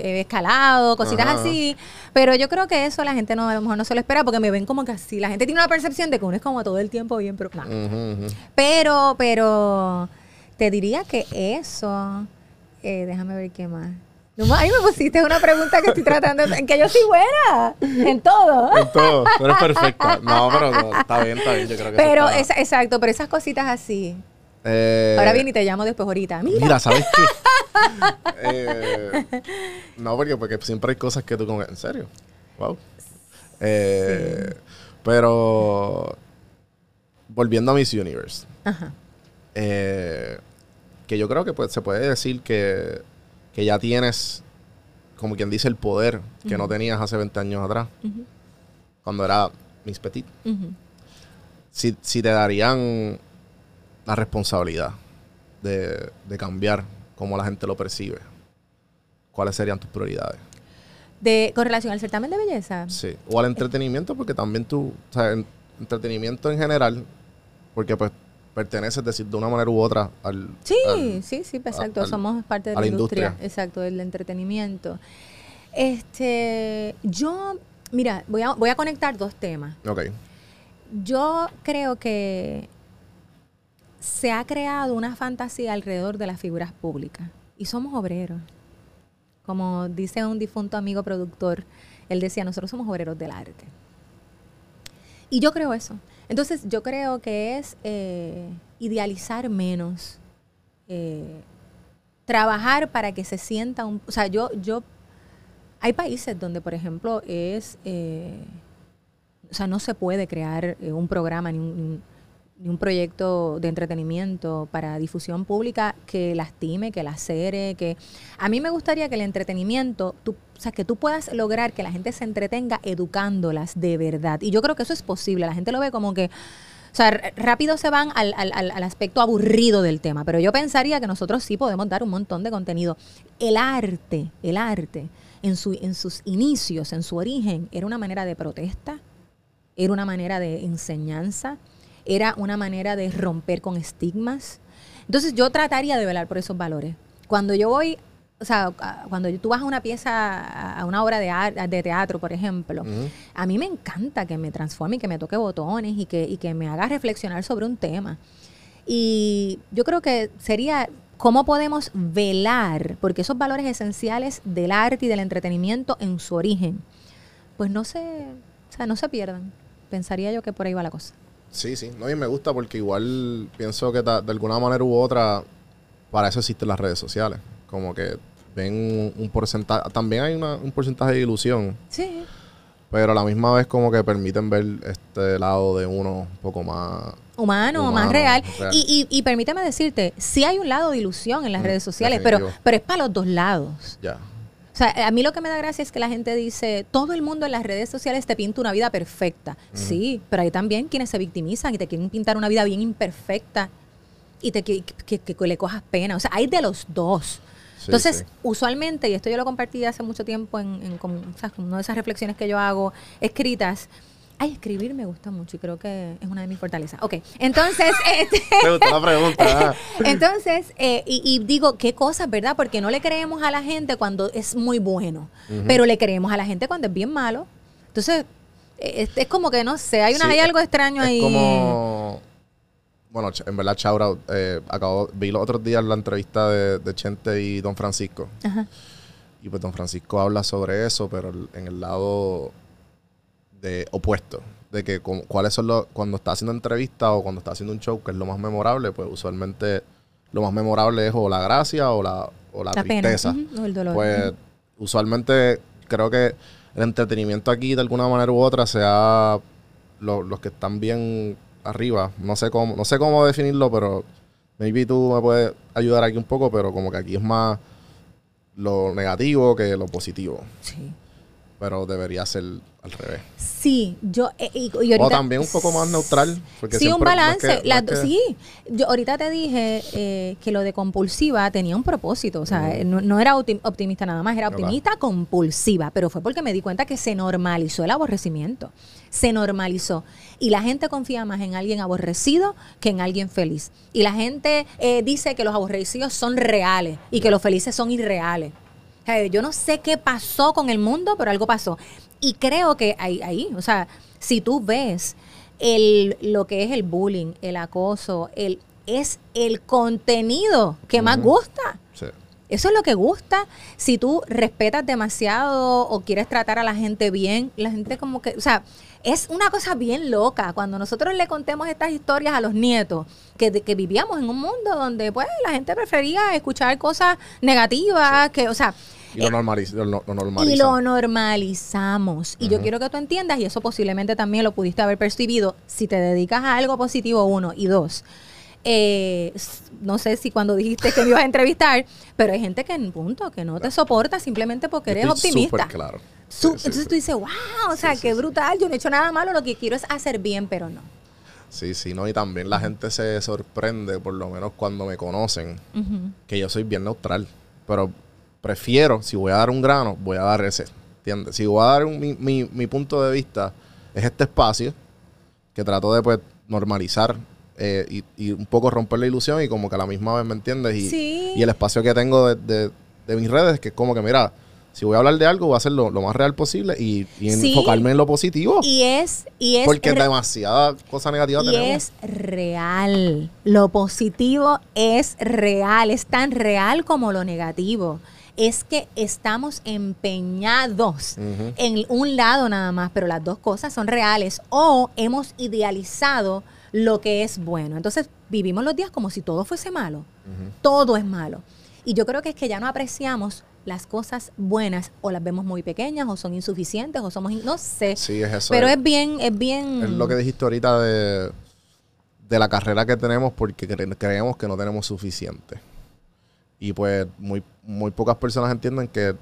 he escalado, cositas Ajá. así. Pero yo creo que eso la gente no, a lo mejor no se lo espera porque me ven como que así. La gente tiene una percepción de que uno es como todo el tiempo bien. Ujú, ujú. Pero, pero te diría que eso. eh, déjame ver qué más. No, Ahí me pusiste una pregunta que estoy tratando de. En que yo soy buena. En todo. En todo, tú eres perfecta. No, pero no, está bien, está bien. Yo creo que Pero, esa- exacto, pero esas cositas así. Eh, Ahora viene y te llamo después ahorita. Mira. Mira, ¿sabes qué? Eh, no, porque, porque siempre hay cosas que tú como... ¿En serio? Wow. Eh, Pero... Volviendo a Miss Universe. Ajá. que yo creo que pues, se puede decir que, que ya tienes, como quien dice, el poder que no tenías hace 20 años atrás, cuando era Miss Petit. ujú. Si, si te darían la responsabilidad de, de cambiar cómo la gente lo percibe, ¿cuáles serían tus prioridades? De, con relación al certamen de belleza. Sí. O al entretenimiento, porque también tú, o sea, en- entretenimiento en general, porque pues perteneces, decir, de una manera u otra al... Sí, al- sí, sí, pues, exacto. al- Somos parte de la, la industria, industria. exacto, del entretenimiento. Este, yo, mira, voy a, voy a conectar dos temas. Ok. Yo creo que se ha creado una fantasía alrededor de las figuras públicas y somos obreros. Como dice un difunto amigo productor, él decía, nosotros somos obreros del arte. Y yo creo eso. Entonces yo creo que es eh, idealizar menos, eh, trabajar para que se sienta un... O sea, yo, yo... Hay países donde, por ejemplo, es... eh, o sea, no se puede crear eh, un programa ni un, ni un proyecto de entretenimiento para difusión pública que lastime, que lacere, que... A mí me gustaría que el entretenimiento, tú, o sea, que tú puedas lograr que la gente se entretenga educándolas de verdad. Y yo creo que eso es posible. La gente lo ve como que... O sea, rápido se van al- al- al aspecto aburrido del tema, pero yo pensaría que nosotros sí podemos dar un montón de contenido. El arte, el arte, en, su, en sus inicios, en su origen, era una manera de protesta, era una manera de enseñanza, era una manera de romper con estigmas. Entonces yo trataría de velar por esos valores. Cuando yo voy, o sea, cuando tú vas a una pieza, a una obra de, de teatro, por ejemplo, a mí me encanta que me transforme y que me toque botones y que, y que me haga reflexionar sobre un tema. Y yo creo que sería cómo podemos velar, porque esos valores esenciales del arte y del entretenimiento en su origen, pues no se, o sea, no se pierdan. Pensaría yo que por ahí va la cosa. Sí, sí. No, y me gusta porque igual pienso que ta- de alguna manera u otra, para eso existen las redes sociales. Como que ven un, un porcentaje, también hay una- un porcentaje de ilusión, Sí. pero a la misma vez como que permiten ver este lado de uno un poco más... Humano, más Humano, real. real. Y, y, y permíteme decirte, sí hay un lado de ilusión en las Mm, redes sociales, pero, pero es para los dos lados. Ya. O sea, a mí lo que me da gracia es que la gente dice, todo el mundo en las redes sociales te pinta una vida perfecta. Sí, pero hay también quienes se victimizan y te quieren pintar una vida bien imperfecta y te que, que- que le cojas pena. O sea, hay de los dos. Sí, Entonces, sí. usualmente, y esto yo lo compartí hace mucho tiempo en, en o sea, una de esas reflexiones que yo hago escritas, ay, escribir me gusta mucho y creo que es una de mis fortalezas. Ok, entonces, este, Me gustó la pregunta. entonces, eh, y, y digo, qué cosas, ¿verdad? Porque no le creemos a la gente cuando es muy bueno, pero le creemos a la gente cuando es bien malo. Entonces, eh, es, es como que, no sé, hay, una, Sí, hay es- algo extraño es ahí. como... Bueno, en verdad, out. Eh, acabo, vi los otros días la entrevista de, de Chente y Don Francisco. Ajá. Y pues Don Francisco habla sobre eso, pero en el lado de opuesto. De que como- cuáles son los... Cuando está haciendo entrevista o cuando está haciendo un show, que es lo más memorable, pues usualmente lo más memorable es o la gracia o la, o la, La pena, tristeza. o el dolor, Pues usualmente creo que el entretenimiento aquí de alguna manera u otra sea lo- los que están bien arriba. No sé cómo, no sé cómo definirlo, pero maybe tú me puedes ayudar aquí un poco, pero como que aquí es más lo negativo que lo positivo. Sí. Pero debería ser al revés. Sí, yo. eh, y, y ahorita, o también un poco más neutral. Porque sí, un balance. que- que- sí, yo ahorita te dije eh, que lo de compulsiva tenía un propósito. O sea, no, no era optim- optimista nada más, era optimista compulsiva. Pero fue porque me di cuenta que se normalizó el aborrecimiento. Se normalizó. Y la gente confía más en alguien aborrecido que en alguien feliz. Y la gente eh, dice que los aborrecidos son reales y que los felices son irreales. Yo no sé qué pasó con el mundo, pero algo pasó. Y creo que ahí, ahí o sea, si tú ves el, lo que es el bullying, el acoso, el, es el contenido que más gusta. Sí. Eso es lo que gusta. Si tú respetas demasiado o quieres tratar a la gente bien, la gente como que, o sea, es una cosa bien loca cuando nosotros le contemos estas historias a los nietos, que vivíamos en un mundo donde pues la gente prefería escuchar cosas negativas, que, o sea, Y lo, normaliza, lo, lo y lo normalizamos. Y yo quiero que tú entiendas, y eso posiblemente también lo pudiste haber percibido, si te dedicas a algo positivo, uno, y dos. eh, no sé si cuando dijiste que me ibas a entrevistar, pero hay gente que en punto, que no te soporta simplemente porque eres Estoy optimista. claro. Su- Sí, entonces sí. tú dices, wow, o sea, Sí, qué brutal, yo no he hecho nada malo, lo que quiero es hacer bien, pero no. Sí, sí, no, y también la gente se sorprende, por lo menos cuando me conocen, que yo soy bien neutral. Pero prefiero, si voy a dar un grano, voy a dar ese. ¿Entiendes? Si voy a dar un- mi, mi- mi punto de vista, es este espacio que trato de pues normalizar eh, y, y un poco romper la ilusión y como que a la misma vez, ¿me entiendes? Y, Sí. y el espacio que tengo de, de- de mis redes, que es como que, mira, si voy a hablar de algo, voy a hacerlo lo más real posible y, y Sí. enfocarme en lo positivo. Y es, y es porque demasiada cosa negativa Y tenemos. es real. Lo positivo es real. Es tan real como lo negativo. Es que estamos empeñados en un lado nada más, pero las dos cosas son reales. O hemos idealizado lo que es bueno. Entonces vivimos los días como si todo fuese malo. Todo es malo. Y yo creo que es que ya no apreciamos las cosas buenas o las vemos muy pequeñas o son insuficientes o somos, in- no sé. Sí, es eso. pero es, es bien, es bien... es lo que dijiste ahorita de, de la carrera que tenemos porque cre- creemos que no tenemos suficiente. Y pues muy, muy pocas personas entienden que,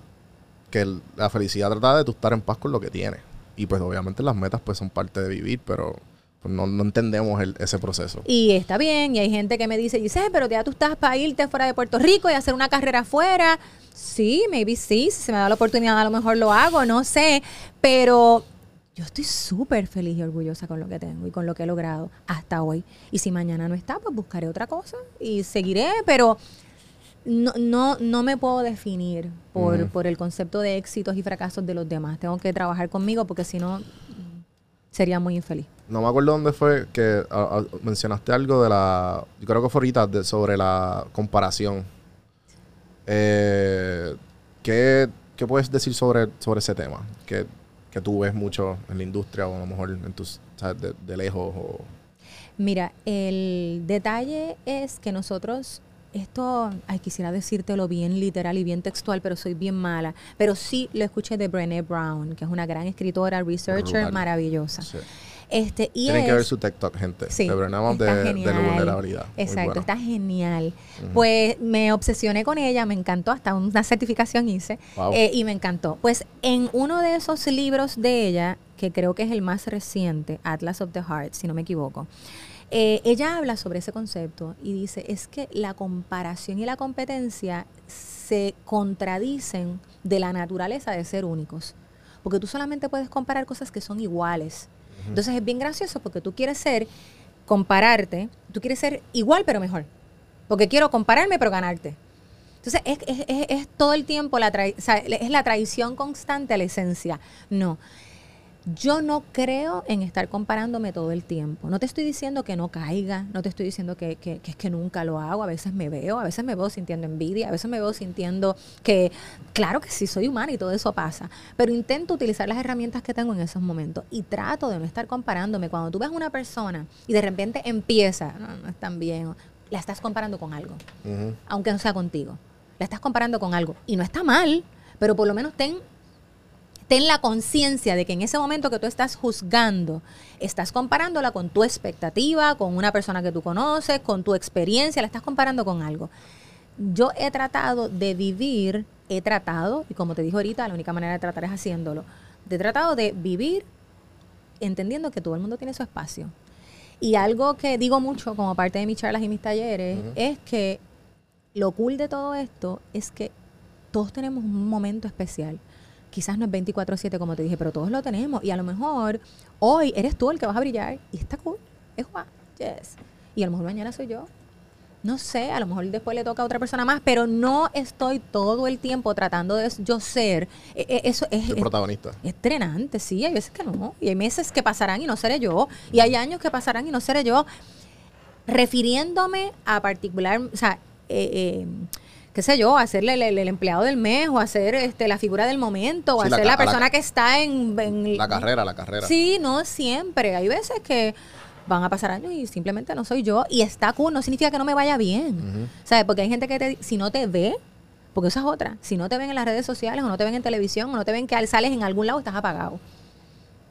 que la felicidad trata de tú estar en paz con lo que tienes. Y pues obviamente las metas pues son parte de vivir, pero pues, no, no entendemos el- ese proceso. Y está bien, y hay gente que me dice, dice, pero ya tú estás para irte fuera de Puerto Rico y hacer una carrera afuera. Sí, maybe sí, si se me da la oportunidad a lo mejor lo hago, no sé, pero yo estoy súper feliz y orgullosa con lo que tengo y con lo que he logrado hasta hoy. Y si mañana no está, pues buscaré otra cosa y seguiré, pero no, no, no me puedo definir por, por el concepto de éxitos y fracasos de los demás. Tengo que trabajar conmigo porque si no, sería muy infeliz. No me acuerdo dónde fue que a- a- mencionaste algo de la. Yo creo que fue ahorita de- sobre la comparación. Eh, ¿qué, qué puedes decir sobre, sobre ese tema? Que, que tú ves mucho en la industria o a lo mejor en tus. De, de lejos. O, Mira, el detalle es que nosotros, esto, ay, quisiera decírtelo bien literal y bien textual, pero soy bien mala. Pero sí lo escuché de Brené Brown, que es una gran escritora, researcher maravillosa. sí. Este, y Tienen es, que ver su TikTok, gente. Sí, de Brené Brown de, de la vulnerabilidad. Exacto, bueno. está genial. Pues me obsesioné con ella, me encantó, hasta una certificación hice Wow. eh, y me encantó. Pues en uno de esos libros de ella, que creo que es el más reciente, Atlas of the Heart, si no me equivoco, eh, ella habla sobre ese concepto y dice, es que la comparación y la competencia se contradicen de la naturaleza de ser únicos. Porque tú solamente puedes comparar cosas que son iguales. Entonces es bien gracioso porque tú quieres ser, compararte, tú quieres ser igual pero mejor. Porque quiero compararme pero ganarte. Entonces es, es- es- es todo el tiempo, la trai- o sea, es la traición constante a la esencia. No. Yo no creo en estar comparándome todo el tiempo. No te estoy diciendo que no caiga, no te estoy diciendo que, que- que es que nunca lo hago. A veces me veo, a veces me veo sintiendo envidia, a veces me veo sintiendo que, claro que sí, soy humana y todo eso pasa. Pero intento utilizar las herramientas que tengo en esos momentos y trato de no estar comparándome. Cuando tú ves una persona y de repente empieza, no, no es tan bien, la estás comparando con algo aunque no sea contigo. La estás comparando con algo. Y no está mal, pero por lo menos ten, ten la conciencia de que en ese momento que tú estás juzgando, estás comparándola con tu expectativa, con una persona que tú conoces, con tu experiencia, la estás comparando con algo. Yo he tratado de vivir, he tratado, y como te dije ahorita, la única manera de tratar es haciéndolo, he tratado de vivir entendiendo que todo el mundo tiene su espacio. Y algo que digo mucho como parte de mis charlas y mis talleres es que lo cool de todo esto es que todos tenemos un momento especial. Quizás no es 24/7 como te dije, pero todos lo tenemos. Y a lo mejor hoy eres tú el que vas a brillar y está cool. Es guay. Yes. Y a lo mejor mañana soy yo. No sé, a lo mejor después le toca a otra persona más, pero no estoy todo el tiempo tratando de yo ser. E- e- Eso es, El protagonista. es drenante, sí, hay veces que no. Y hay meses que pasarán y no seré yo. Y hay años que pasarán y no seré yo. Refiriéndome a particular, o sea, eh, eh, qué sé yo, hacerle el, el- el empleado del mes o hacer este, la figura del momento o Sí, la, a la persona que está en, en- La carrera, la carrera. Sí, no siempre. Hay veces que van a pasar años y simplemente no soy yo. Y está cool, no significa que no me vaya bien. ¿Sabes? Porque hay gente que te, si no te ve, porque esa es otra, si no te ven en las redes sociales o no te ven en televisión o no te ven que al- sales en algún lado, estás apagado.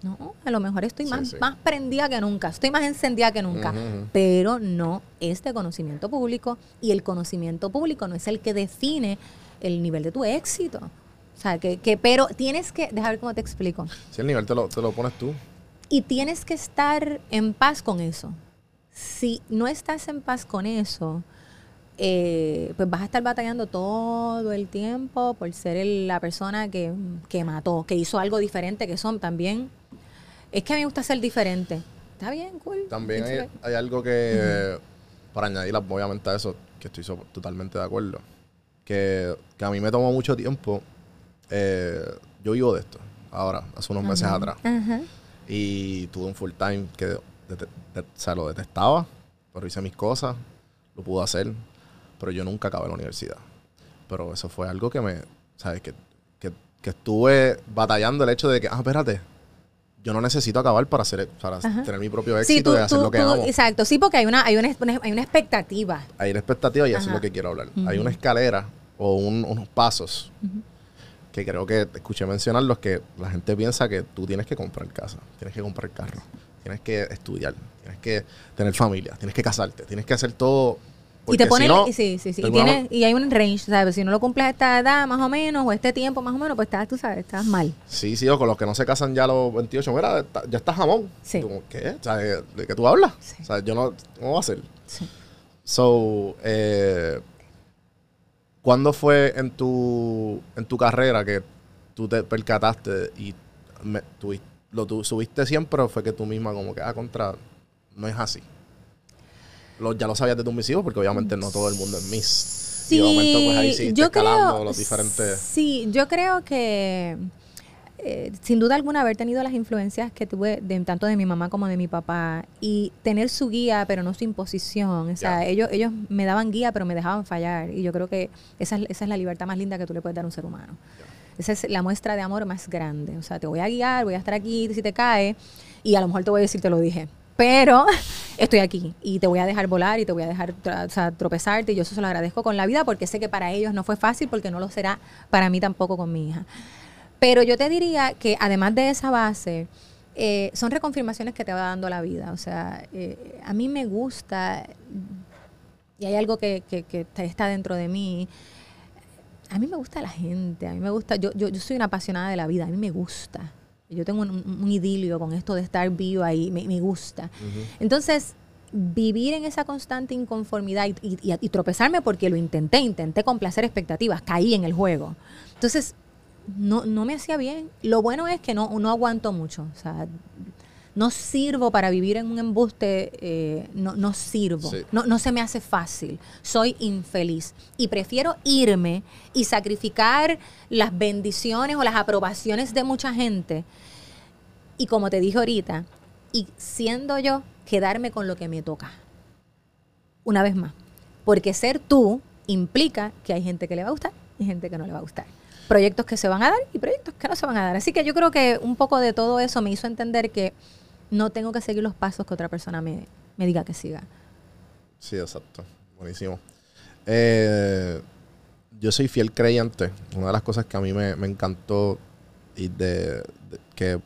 No, a lo mejor estoy Sí, más, sí. más prendida que nunca, estoy más encendida que nunca, pero no es de conocimiento público y el conocimiento público no es el que define el nivel de tu éxito. O sea, que, que pero tienes que, déjame ver cómo te explico. Si el nivel te lo, te lo pones tú. Y tienes que estar en paz con eso. Si no estás en paz con eso, eh, pues vas a estar batallando todo el tiempo por ser el- la persona que, que mató, que hizo algo diferente, que son también... Es que a mí me gusta ser diferente. Está bien, cool. También hay, algo que, para añadir obviamente a eso, que estoy so- totalmente de acuerdo, que, que a mí me tomó mucho tiempo. eh, yo vivo de esto, ahora, hace unos meses atrás. Ajá. Y tuve un full time que de- o sea, lo detestaba, pero hice mis cosas, lo pude hacer, pero yo nunca acabé la universidad. Pero eso fue algo que me, ¿sabes? Que, que, que estuve batallando el hecho de que, ah, espérate, yo no necesito acabar para, hacer, para Ajá. tener mi propio Sí, éxito tú, y hacer tú- lo que tú- amo. exacto, sí, porque hay una, hay una, hay una expectativa. Hay una expectativa y eso es Ajá. lo que quiero hablar. Hay una escalera o un- unos pasos que creo que te escuché mencionar los que la gente piensa que tú tienes que comprar casa, tienes que comprar carro, tienes que estudiar, tienes que tener familia, tienes que casarte, tienes que hacer todo. Y te si ponen, no, sí, sí, sí. Y, tienes- y hay un range, ¿sabes? Si no lo cumples a esta edad más o menos, o este tiempo más o menos, pues estás, tú sabes, estás mal. Sí, sí, o con los que no se casan ya a los 28, mira, ya está jamón. Sí. Tú ¿Qué? O sea, ¿de, qué tú hablas? Sí. O sea, yo no, ¿cómo va a ser? Sí. So, eh, ¿cuándo fue en tu, en tu carrera que tú te percataste y me- lo tu- subiste siempre o fue que tú misma como que, ah, contra, no es así? Lo- ya lo sabías de tus mis hijos porque obviamente no todo el mundo es Miss. y de momento pues ahí sí yo creo, los diferentes... sí, yo creo que eh, sin duda alguna haber tenido las influencias que tuve de, tanto de mi mamá como de mi papá y tener su guía pero no su imposición, o sea, ellos ellos me daban guía pero me dejaban fallar y yo creo que esa es, esa es la libertad más linda que tú le puedes dar a un ser humano. Esa es la muestra de amor más grande. O sea, te voy a guiar, voy a estar aquí si te cae. Y a lo mejor te voy a decir, te lo dije. Pero estoy aquí y te voy a dejar volar y te voy a dejar tropezarte. Y yo eso se lo agradezco con la vida porque sé que para ellos no fue fácil porque no lo será para mí tampoco con mi hija. Pero yo te diría que además de esa base, eh, son reconfirmaciones que te va dando la vida. O sea, eh, a mí me gusta y hay algo que, que- que está dentro de mí. A mí me gusta la gente, a mí me gusta, yo, yo, yo soy una apasionada de la vida, a mí me gusta. Yo tengo un, un idilio con esto de estar viva y me, me gusta. Entonces, vivir en esa constante inconformidad y, y- y- y tropezarme porque lo intenté, intenté complacer expectativas, caí en el juego. Entonces, no, no me hacía bien. Lo bueno es que no, no aguanto mucho. O sea, no sirvo para vivir en un embuste, eh, no, no sirvo. Sí. No, no se me hace fácil. Soy infeliz. Y prefiero irme y sacrificar las bendiciones o las aprobaciones de mucha gente. Y como te dije ahorita, y siendo yo, quedarme con lo que me toca. Una vez más. Porque ser tú implica que hay gente que le va a gustar y gente que no le va a gustar. Proyectos que se van a dar y proyectos que no se van a dar. Así que yo creo que un poco de todo eso me hizo entender que no tengo que seguir los pasos que otra persona me, me diga que siga. Sí, exacto. Buenísimo. Eh, yo soy fiel creyente. Una de las cosas que a mí me, me encantó y de, de- que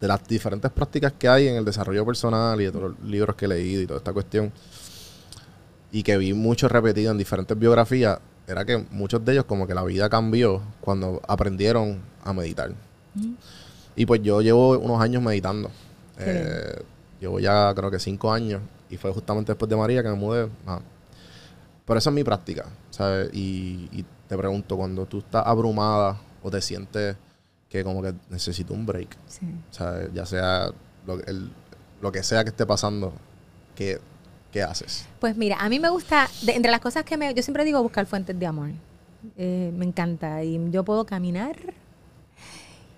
de las diferentes prácticas que hay en el desarrollo personal y de todos los libros que he leído y toda esta cuestión y que vi mucho repetido en diferentes biografías era que muchos de ellos como que la vida cambió cuando aprendieron a meditar. Y pues yo llevo unos años meditando. Eh, llevo ya creo que cinco años. Y fue justamente después de María que me mudé. Pero esa es mi práctica, ¿sabes? Y, y te pregunto, cuando tú estás abrumada o te sientes que como que necesito un break, Sí. ¿sabes? Ya sea lo, el- lo que sea que esté pasando, ¿qué, qué haces? Pues mira, a mí me gusta, de- entre las cosas que me, yo siempre digo buscar fuentes de amor. Eh, me encanta y yo puedo caminar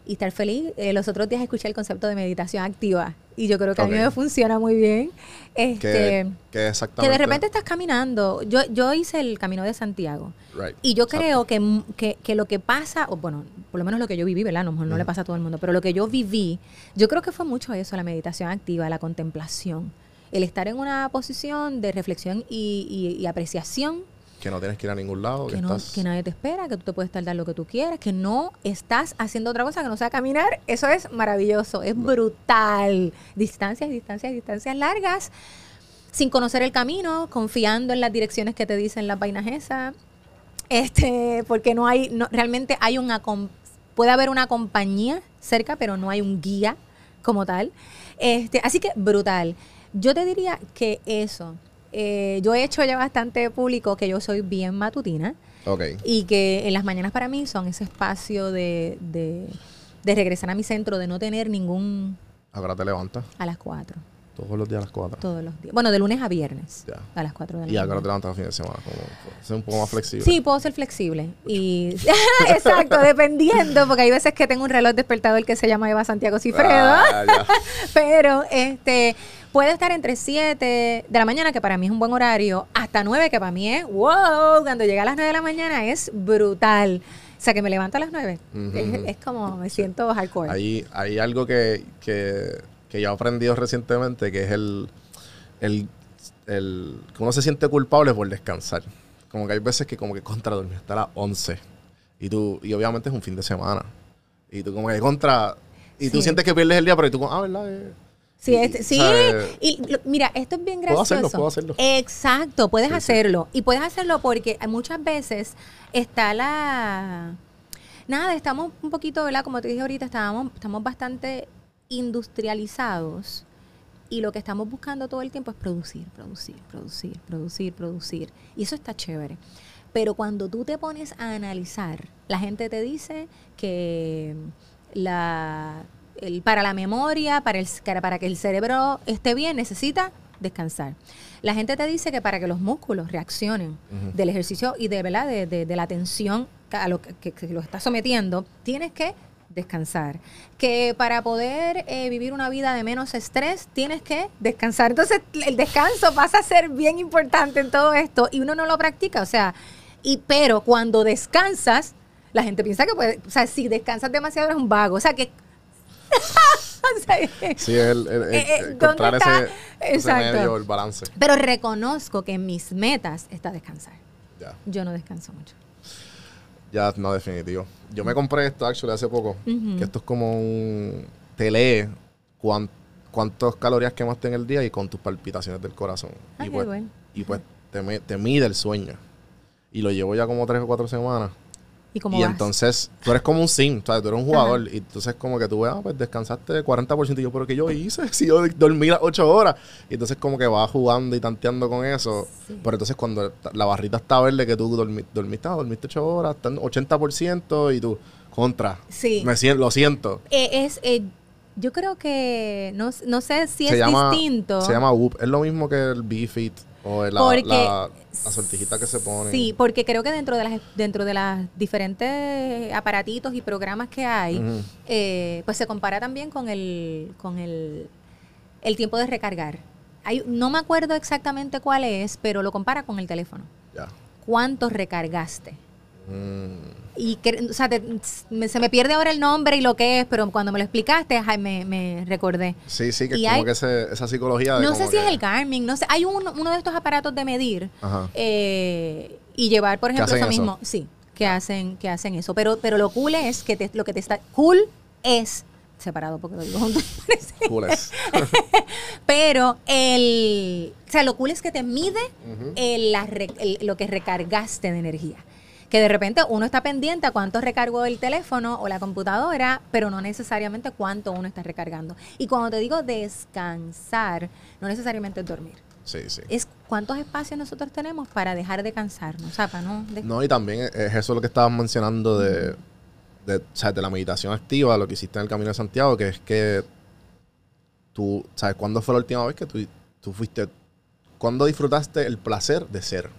y estar feliz. Eh, los otros días escuché el concepto de meditación activa y yo creo que a mí me funciona muy bien. Este, ¿Qué, qué que exactamente? de repente estás caminando. Yo, yo hice el camino de Santiago. Right. Y yo creo que, que, que lo que pasa, o bueno, por lo menos lo que yo viví, ¿verdad? A lo mejor no le pasa a todo el mundo, pero lo que yo viví, yo creo que fue mucho eso, la meditación activa, la contemplación. El estar en una posición de reflexión y, y- y apreciación, Que no tienes que ir a ningún lado, que, que, no, estás... que nadie te espera, que tú te puedes tardar lo que tú quieras, que no estás haciendo otra cosa que no sea caminar. Eso es maravilloso, es brutal. Distancias, distancias, distancias largas, sin conocer el camino, confiando en las direcciones que te dicen las vainas esas. Este, porque no hay, no, realmente hay una, puede haber una compañía cerca, pero no hay un guía como tal. Este, así que brutal. Yo te diría que eso. Eh, yo he hecho ya bastante público que yo soy bien matutina Ok. y que en las mañanas para mí son ese espacio de, de, de regresar a mi centro, de no tener ningún Ahora te levantas a las 4, todos los días a las 4. todos los días. Bueno, de lunes a viernes, a las 4 de la Y ahora te levantas el fin de semana. Como, ser un poco más flexible. Sí, puedo ser flexible. Y exacto, dependiendo, porque hay veces que tengo un reloj despertador que se llama Eva Santiago Cifredo. Ah. Pero este puede estar entre 7 de la mañana, que para mí es un buen horario, hasta 9, que para mí es wow. Cuando llega a las 9 de la mañana es brutal. O sea, que me levanto a las 9. Ujú, es, como me siento hardcore. Hay, hay algo que, que, que yo he aprendido recientemente, que es el, el, el- que uno se siente culpable por descansar. Como que hay veces que como que contra dormir hasta las 11. Y tú, y obviamente es un fin de semana. Y tú como que contra, y tú Sí. sientes que pierdes el día, pero tú como, ah, ¿verdad? Eh, Sí, y, este- sí. ¿sabes? Y lo- mira, esto es bien Puedo gracioso. hacerlo, puedo hacerlo. Exacto, puedes Sí, sí. hacerlo. Y puedes hacerlo porque muchas veces está la... Nada, estamos un poquito, ¿verdad? Como te dije ahorita, estábamos, estamos bastante industrializados y lo que estamos buscando todo el tiempo es producir, producir, producir, producir, producir. Y eso está chévere. Pero cuando tú te pones a analizar, la gente te dice que la, el- para la memoria, para, el, para que el cerebro esté bien, necesita descansar. La gente te dice que para que los músculos reaccionen del ejercicio y de, ¿verdad? de, de- de la tensión a lo que, que, que lo estás sometiendo, tienes que descansar. Que para poder eh, vivir una vida de menos estrés, tienes que descansar. Entonces, el descanso pasa a ser bien importante en todo esto y uno no lo practica. O sea, y pero cuando descansas, la gente piensa que puede, o sea, si descansas demasiado eres un vago. O sea, que... o sea, Sí, el, el- el- Eh, eh, encontrar ese, medio, el balance. pero reconozco que en mis metas está descansar. Yo no descanso mucho. Ya, no, definitivo. Yo me compré esto, actually, hace poco. Que esto es como un... Te lee cuán- cuántas calorías quemaste en el día y con tus palpitaciones del corazón. Ah, y, pues, bueno. y pues te, te mide el sueño. Y lo llevo ya como tres o cuatro semanas. ¿Y cómo Y vas? entonces, tú eres como un sim, ¿sabes? Tú eres un jugador. Y entonces como que tú ves, ah, pues descansaste 40%. Y yo, ¿pero qué yo hice? Si yo dormí las 8 horas. Y entonces como que vas jugando y tanteando con eso. Sí. Pero entonces cuando la barrita está verde que tú dormi- dormiste, ah, dormiste 8 horas, está en 80% y tú, contra. Sí. Me siento, lo siento. Eh, es, eh, yo creo que, no, no sé si se es llama, distinto. Se llama Whoop. Es lo mismo que el B-Fit o la, Porque- la, la sortijita que se pone. Sí, porque creo que dentro de las dentro de las diferentes aparatitos y programas que hay, eh, pues se compara también con el con el, el tiempo de recargar. Hay, no me acuerdo exactamente cuál es, pero lo compara con el teléfono. Ya. ¿Cuánto recargaste? Y que, o sea, te- me- se me pierde ahora el nombre y lo que es, pero cuando me lo explicaste, ay, me, me recordé. Sí, sí, que Y es como hay- que ese- esa psicología de No sé si es el Garmin, no sé. Hay uno, uno de estos aparatos de medir eh, y llevar, por ¿Que ejemplo, eso eso? mismo. Sí, que hacen, que hacen eso. Pero, pero lo cool es que te- lo que te está. Cool es. Separado porque lo digo junto. parece. Cool es. Pero el. O sea, lo cool es que te mide Ujú. el- la re- el- lo que recargaste de energía. Que de repente uno está pendiente a cuánto recargó el teléfono o la computadora, pero no necesariamente cuánto uno está recargando. Y cuando te digo descansar, no necesariamente es dormir. Sí, sí. Es cuántos espacios nosotros tenemos para dejar de cansarnos, o sea, para no... de- No, y también es es eso lo que estabas mencionando de, de, o sea, de la meditación activa, lo que hiciste en el Camino de Santiago, que es que tú, ¿sabes? ¿Cuándo fue la última vez que tú, tú fuiste, cuándo disfrutaste el placer de ser?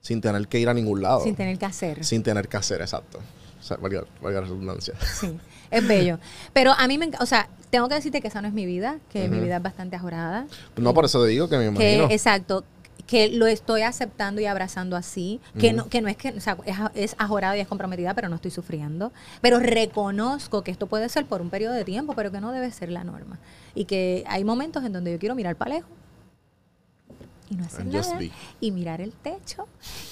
Sin tener que ir a ningún lado. sin tener que hacer. Sin tener que hacer, exacto. O sea, valga, valga la redundancia. Sí, es bello. Pero a mí me encanta, o sea, tengo que decirte que esa no es mi vida, que mi vida es bastante ajorada. No, por eso te digo que me que imagino. exacto que lo estoy aceptando y abrazando así que no que no es que o sea, es, es ajorada y es comprometida pero no estoy sufriendo pero reconozco que esto puede ser por un periodo de tiempo pero que no debe ser la norma y que hay momentos en donde yo quiero mirar para lejos y no hacer nada y mirar el techo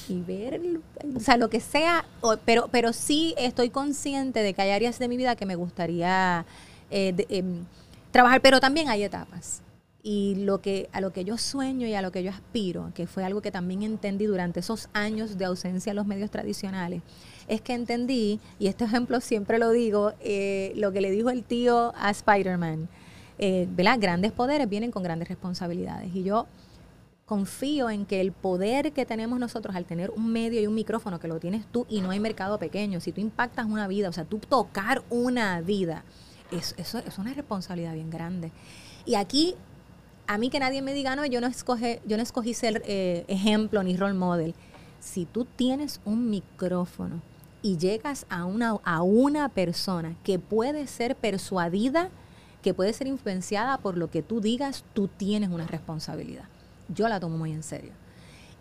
y ver el- o sea lo que sea pero pero sí estoy consciente de que hay áreas de mi vida que me gustaría eh, de- em, trabajar pero también hay etapas. Y lo que a lo que yo sueño y a lo que yo aspiro que fue algo que también entendí durante esos años de ausencia en los medios tradicionales es que entendí y este ejemplo siempre lo digo eh, lo que le dijo el tío a Spider-Man eh, ¿verdad? grandes poderes vienen con grandes responsabilidades. Y yo confío en que el poder que tenemos nosotros al tener un medio y un micrófono que lo tienes tú y no hay mercado pequeño, si tú impactas una vida, o sea, tú tocar una vida, es- eso es una responsabilidad bien grande. Y aquí, a mí que nadie me diga, no, yo no, escoge, yo no escogí ser eh, ejemplo ni role model. Si tú tienes un micrófono y llegas a una, a una persona que puede ser persuadida, que puede ser influenciada por lo que tú digas, tú tienes una responsabilidad. Yo la tomo muy en serio.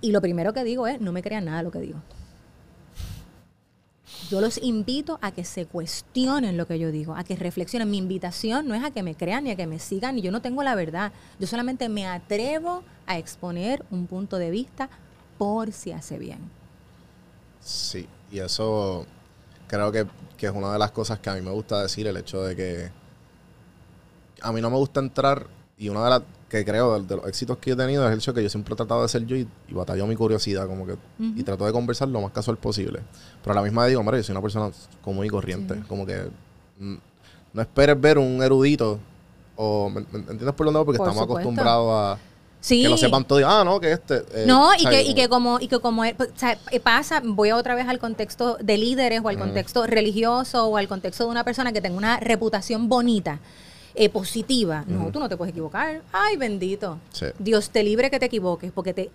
Y lo primero que digo es, no me crean nada lo que digo. Yo los invito a que se cuestionen lo que yo digo, a que reflexionen. Mi invitación no es a que me crean ni a que me sigan, ni yo no tengo la verdad. Yo solamente me atrevo a exponer un punto de vista por si hace bien. Sí, y eso creo que, que es una de las cosas que a mí me gusta decir, el hecho de que a mí no me gusta entrar, y una de las que creo de, de los éxitos que he tenido es el hecho que yo siempre he tratado de ser yo y, y batallo mi curiosidad, como que, y trato de conversar lo más casual posible. Pero a la misma digo, hombre, yo soy una persona común y corriente, Sí. como que mm, no esperes ver un erudito, o, ¿me, me entiendes por dónde? Porque Por estamos supuesto. acostumbrados a Sí. que lo sepan todo, ah, no, que este... eh, No, y que, y que como, y que como eh, pues, eh, pasa, voy otra vez al contexto de líderes o al contexto religioso o al contexto de una persona que tenga una reputación bonita, eh, positiva. No, tú no te puedes equivocar. Ay, bendito. Sí. Dios te libre que te equivoques porque te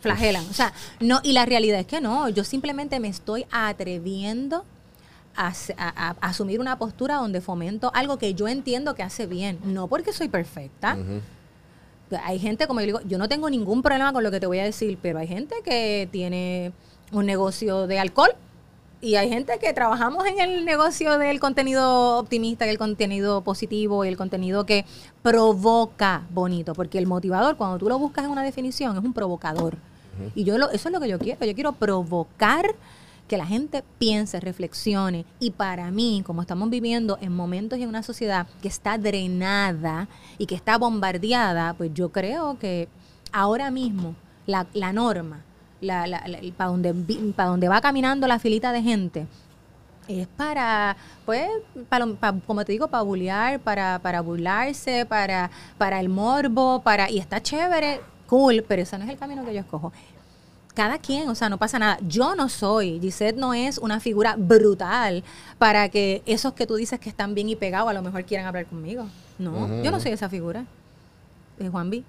flagelan. O sea, no, y la realidad es que no, yo simplemente me estoy atreviendo a, asumir una postura donde fomento algo que yo entiendo que hace bien, no porque soy perfecta. Hay gente, como yo digo, yo no tengo ningún problema con lo que te voy a decir, pero hay gente que tiene un negocio de alcohol y hay gente que trabajamos en el negocio del contenido optimista, el contenido positivo y el contenido que provoca bonito, porque el motivador, cuando tú lo buscas en una definición, es un provocador. Y yo lo, eso es lo que yo quiero, yo quiero provocar que la gente piense, reflexione. Y para mí, como estamos viviendo en momentos y en una sociedad que está drenada y que está bombardeada, pues yo creo que ahora mismo la, la norma, la, la- la- para donde, pa' donde va caminando la filita de gente, es para, pues, para, como te digo, para bullear, para, para burlarse, para, para el morbo, para, y está chévere, cool, pero ese no es el camino que yo escojo cada quien, o sea, no pasa nada. Yo no soy, Gisette no es una figura brutal para que esos que tú dices que están bien y pegados a lo mejor quieran hablar conmigo. No, yo no soy esa figura. Es Juan B.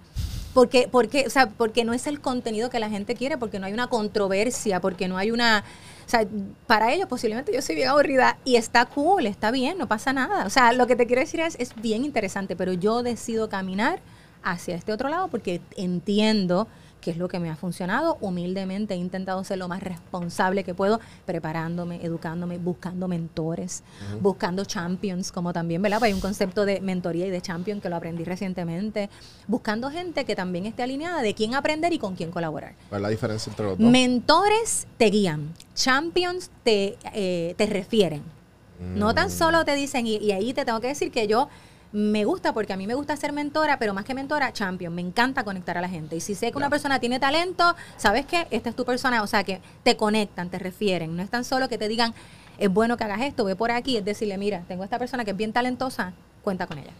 Porque, porque, o sea, porque no es el contenido que la gente quiere, porque no hay una controversia, porque no hay una... O sea, para ellos posiblemente yo soy bien aburrida y está cool, está bien, no pasa nada. O sea, lo que te quiero decir es, es bien interesante, pero yo decido caminar hacia este otro lado porque entiendo que es lo que me ha funcionado. Humildemente he intentado ser lo más responsable que puedo, preparándome, educándome, buscando mentores, buscando champions, como también, ¿verdad? Pues hay un concepto de mentoría y de champion que lo aprendí recientemente, buscando gente que también esté alineada de quién aprender y con quién colaborar. ¿Cuál es la diferencia entre los dos? Mentores te guían, champions te, eh, te refieren. No tan solo te dicen, y, y ahí te tengo que decir que yo me gusta, porque a mí me gusta ser mentora, pero más que mentora, champion. Me encanta conectar a la gente. Y si sé que una persona tiene talento, ¿sabes qué? Esta es tu persona. O sea, que te conectan, te refieren. No es tan solo que te digan, es bueno que hagas esto, ve por aquí. Es decirle, mira, tengo esta persona que es bien talentosa, cuenta con ella.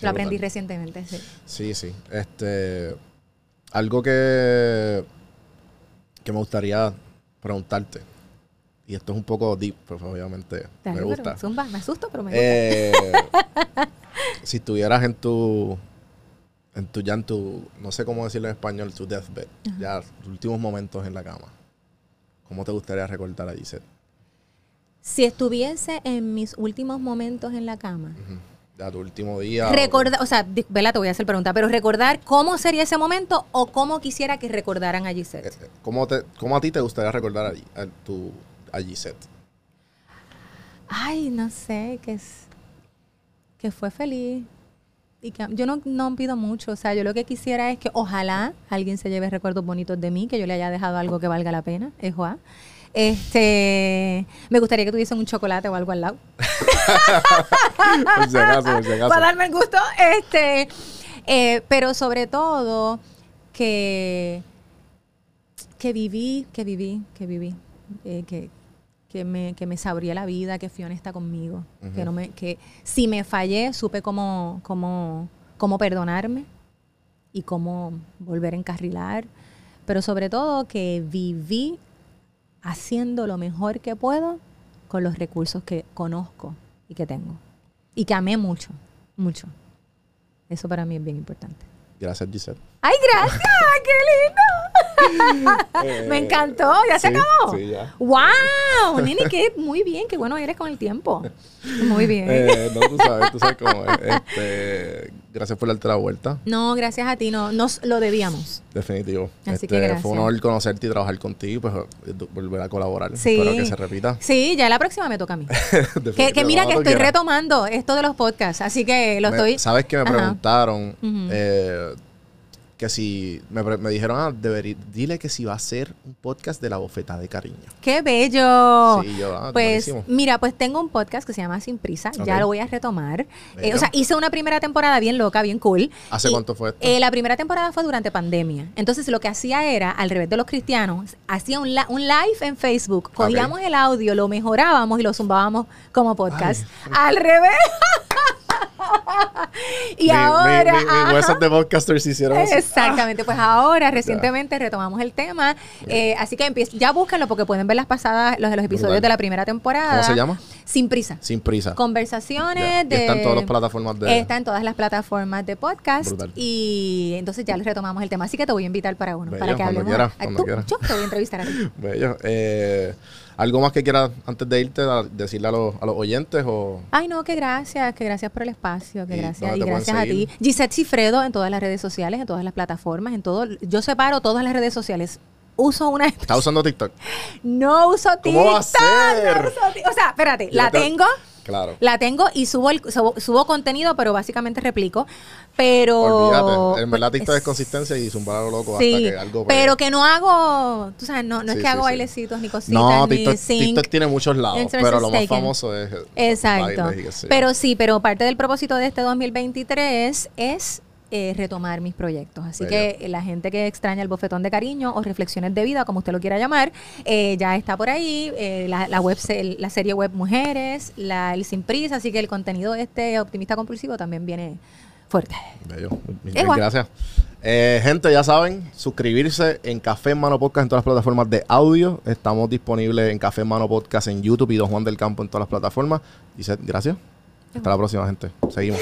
Lo aprendí recientemente, sí. Sí, sí. Este, algo que, que me gustaría preguntarte, y esto es un poco deep, pero obviamente Dale, me gusta. zumba, me asusto, pero me gusta. Eh, si estuvieras en tu, en tu, ya en tu, no sé cómo decirlo en español, tu deathbed, ya tus últimos momentos en la cama, ¿cómo te gustaría recordar a Gisette? Si estuviese en mis últimos momentos en la cama. Ya tu último día. o- recordar, o sea, Vela, te voy a hacer pregunta, pero recordar cómo sería ese momento o cómo quisiera que recordaran a eh, Gisette. eh, ¿cómo, te, ¿Cómo a ti te gustaría recordar a, a tu, a Gisette? Ay, no sé, que es que fue feliz. Y que yo no, no pido mucho, o sea, yo lo que quisiera es que ojalá alguien se lleve recuerdos bonitos de mí, que yo le haya dejado algo que valga la pena, es Juan. Este, me gustaría que tuviesen un chocolate o algo al lado. Por si acaso, por si acaso. para darme el gusto. Este, eh, pero sobre todo que, que viví, que viví, que viví, eh, que, que, me, que me sabría la vida, que Fiona está conmigo, que no me, que si me fallé supe cómo, cómo, cómo perdonarme y cómo volver a encarrilar, pero sobre todo que viví haciendo lo mejor que puedo con los recursos que conozco y que tengo. Y que amé mucho, mucho. Eso para mí es bien importante. Gracias, Giselle. ¡Ay, gracias! ¡Qué lindo! Me encantó, ya se acabó. sí, ya. ¡Wow! Nini, qué muy bien, qué bueno eres con el tiempo. Muy bien. Eh, no, tú sabes, tú sabes cómo es. Este, gracias por darte la vuelta. No, gracias a ti, no, nos lo debíamos. Definitivo. Así Este, que gracias. Fue un honor conocerte y trabajar contigo, pues eh, volver a colaborar. Sí. Espero que se repita. Sí, ya la próxima me toca a mí. Que, que mira que estoy retomando esto de los podcasts, así que lo Me- estoy... ¿Sabes que me Ajá. preguntaron? Eh, que si me, me dijeron, ah, deberí- dile que si va a ser un podcast de la bofetada de cariño. ¡Qué bello! Sí, yo, ah, Pues buenísimo. mira, pues tengo un podcast que se llama Sin Prisa, ya lo voy a retomar. Eh, o sea, hice una primera temporada bien loca, bien cool. ¿Hace Y, cuánto fue esto? eh, la primera temporada fue durante pandemia. Entonces lo que hacía era, al revés de los cristianos, hacía un, un live en Facebook, cogíamos el audio, lo mejorábamos y lo zumbábamos como podcast. Al revés. y Mi- mi- ahora... mi- huesos de podcasters hicieron. Exactamente, pues ahora recientemente retomamos el tema, eh, así que ya búsquenlo porque pueden ver las pasadas, los de los episodios Brutal. de la primera temporada. ¿Cómo se llama? Sin prisa. Sin prisa. Conversaciones Ya. Y de... está en todas las plataformas de... Está en todas las plataformas de podcast Brutal. y entonces ya les retomamos el tema, así que te voy a invitar para uno, Bello, para que hablemos. quiera, tú, quiera. yo te voy a entrevistar a ti. Bello. Eh, ¿Algo más que quieras antes de irte a decirle a los, a los oyentes o...? Ay, no, que gracias, que gracias por el espacio, que ¿Y gracias y gracias a ti. Gisette Cifredo en todas las redes sociales, en todas las plataformas, en todo. Yo separo todas las redes sociales. Uso una ¿Estás usando TikTok? No uso TikTok. ¿Cómo va a ser? no uso o sea, espérate, Yo la te- tengo, Claro. la tengo y subo, el- subo, subo contenido, pero básicamente replico. Pero. Olvídate. En verdad TikTok es es- consistencia y zumbar a lo loco Sí, hasta que algo... pegue. pero que no hago, tú sabes, no, no es Sí, que sí, hago sí. bailecitos ni cositas No, ni TikTok. TikTok tiene muchos lados, pero lo más taken. famoso es... Exacto. bailes. Pero sí, pero parte del propósito de este 2023 es eh, retomar mis proyectos. Así Bello. que la gente que extraña el bofetón de cariño o reflexiones de vida, como usted lo quiera llamar, eh, ya está por ahí. eh, la, la web, la serie web Mujeres, la, el Sin Prisa, así que el contenido de este optimista compulsivo también viene fuerte. Bello. Mil-. Gracias. Eh, gente, ya saben, suscribirse en Café en Mano Podcast en todas las plataformas de audio. Estamos disponibles en Café en Mano Podcast en YouTube y Don Juan del Campo en todas las plataformas. Dice, gracias. Hasta la próxima, gente. Seguimos.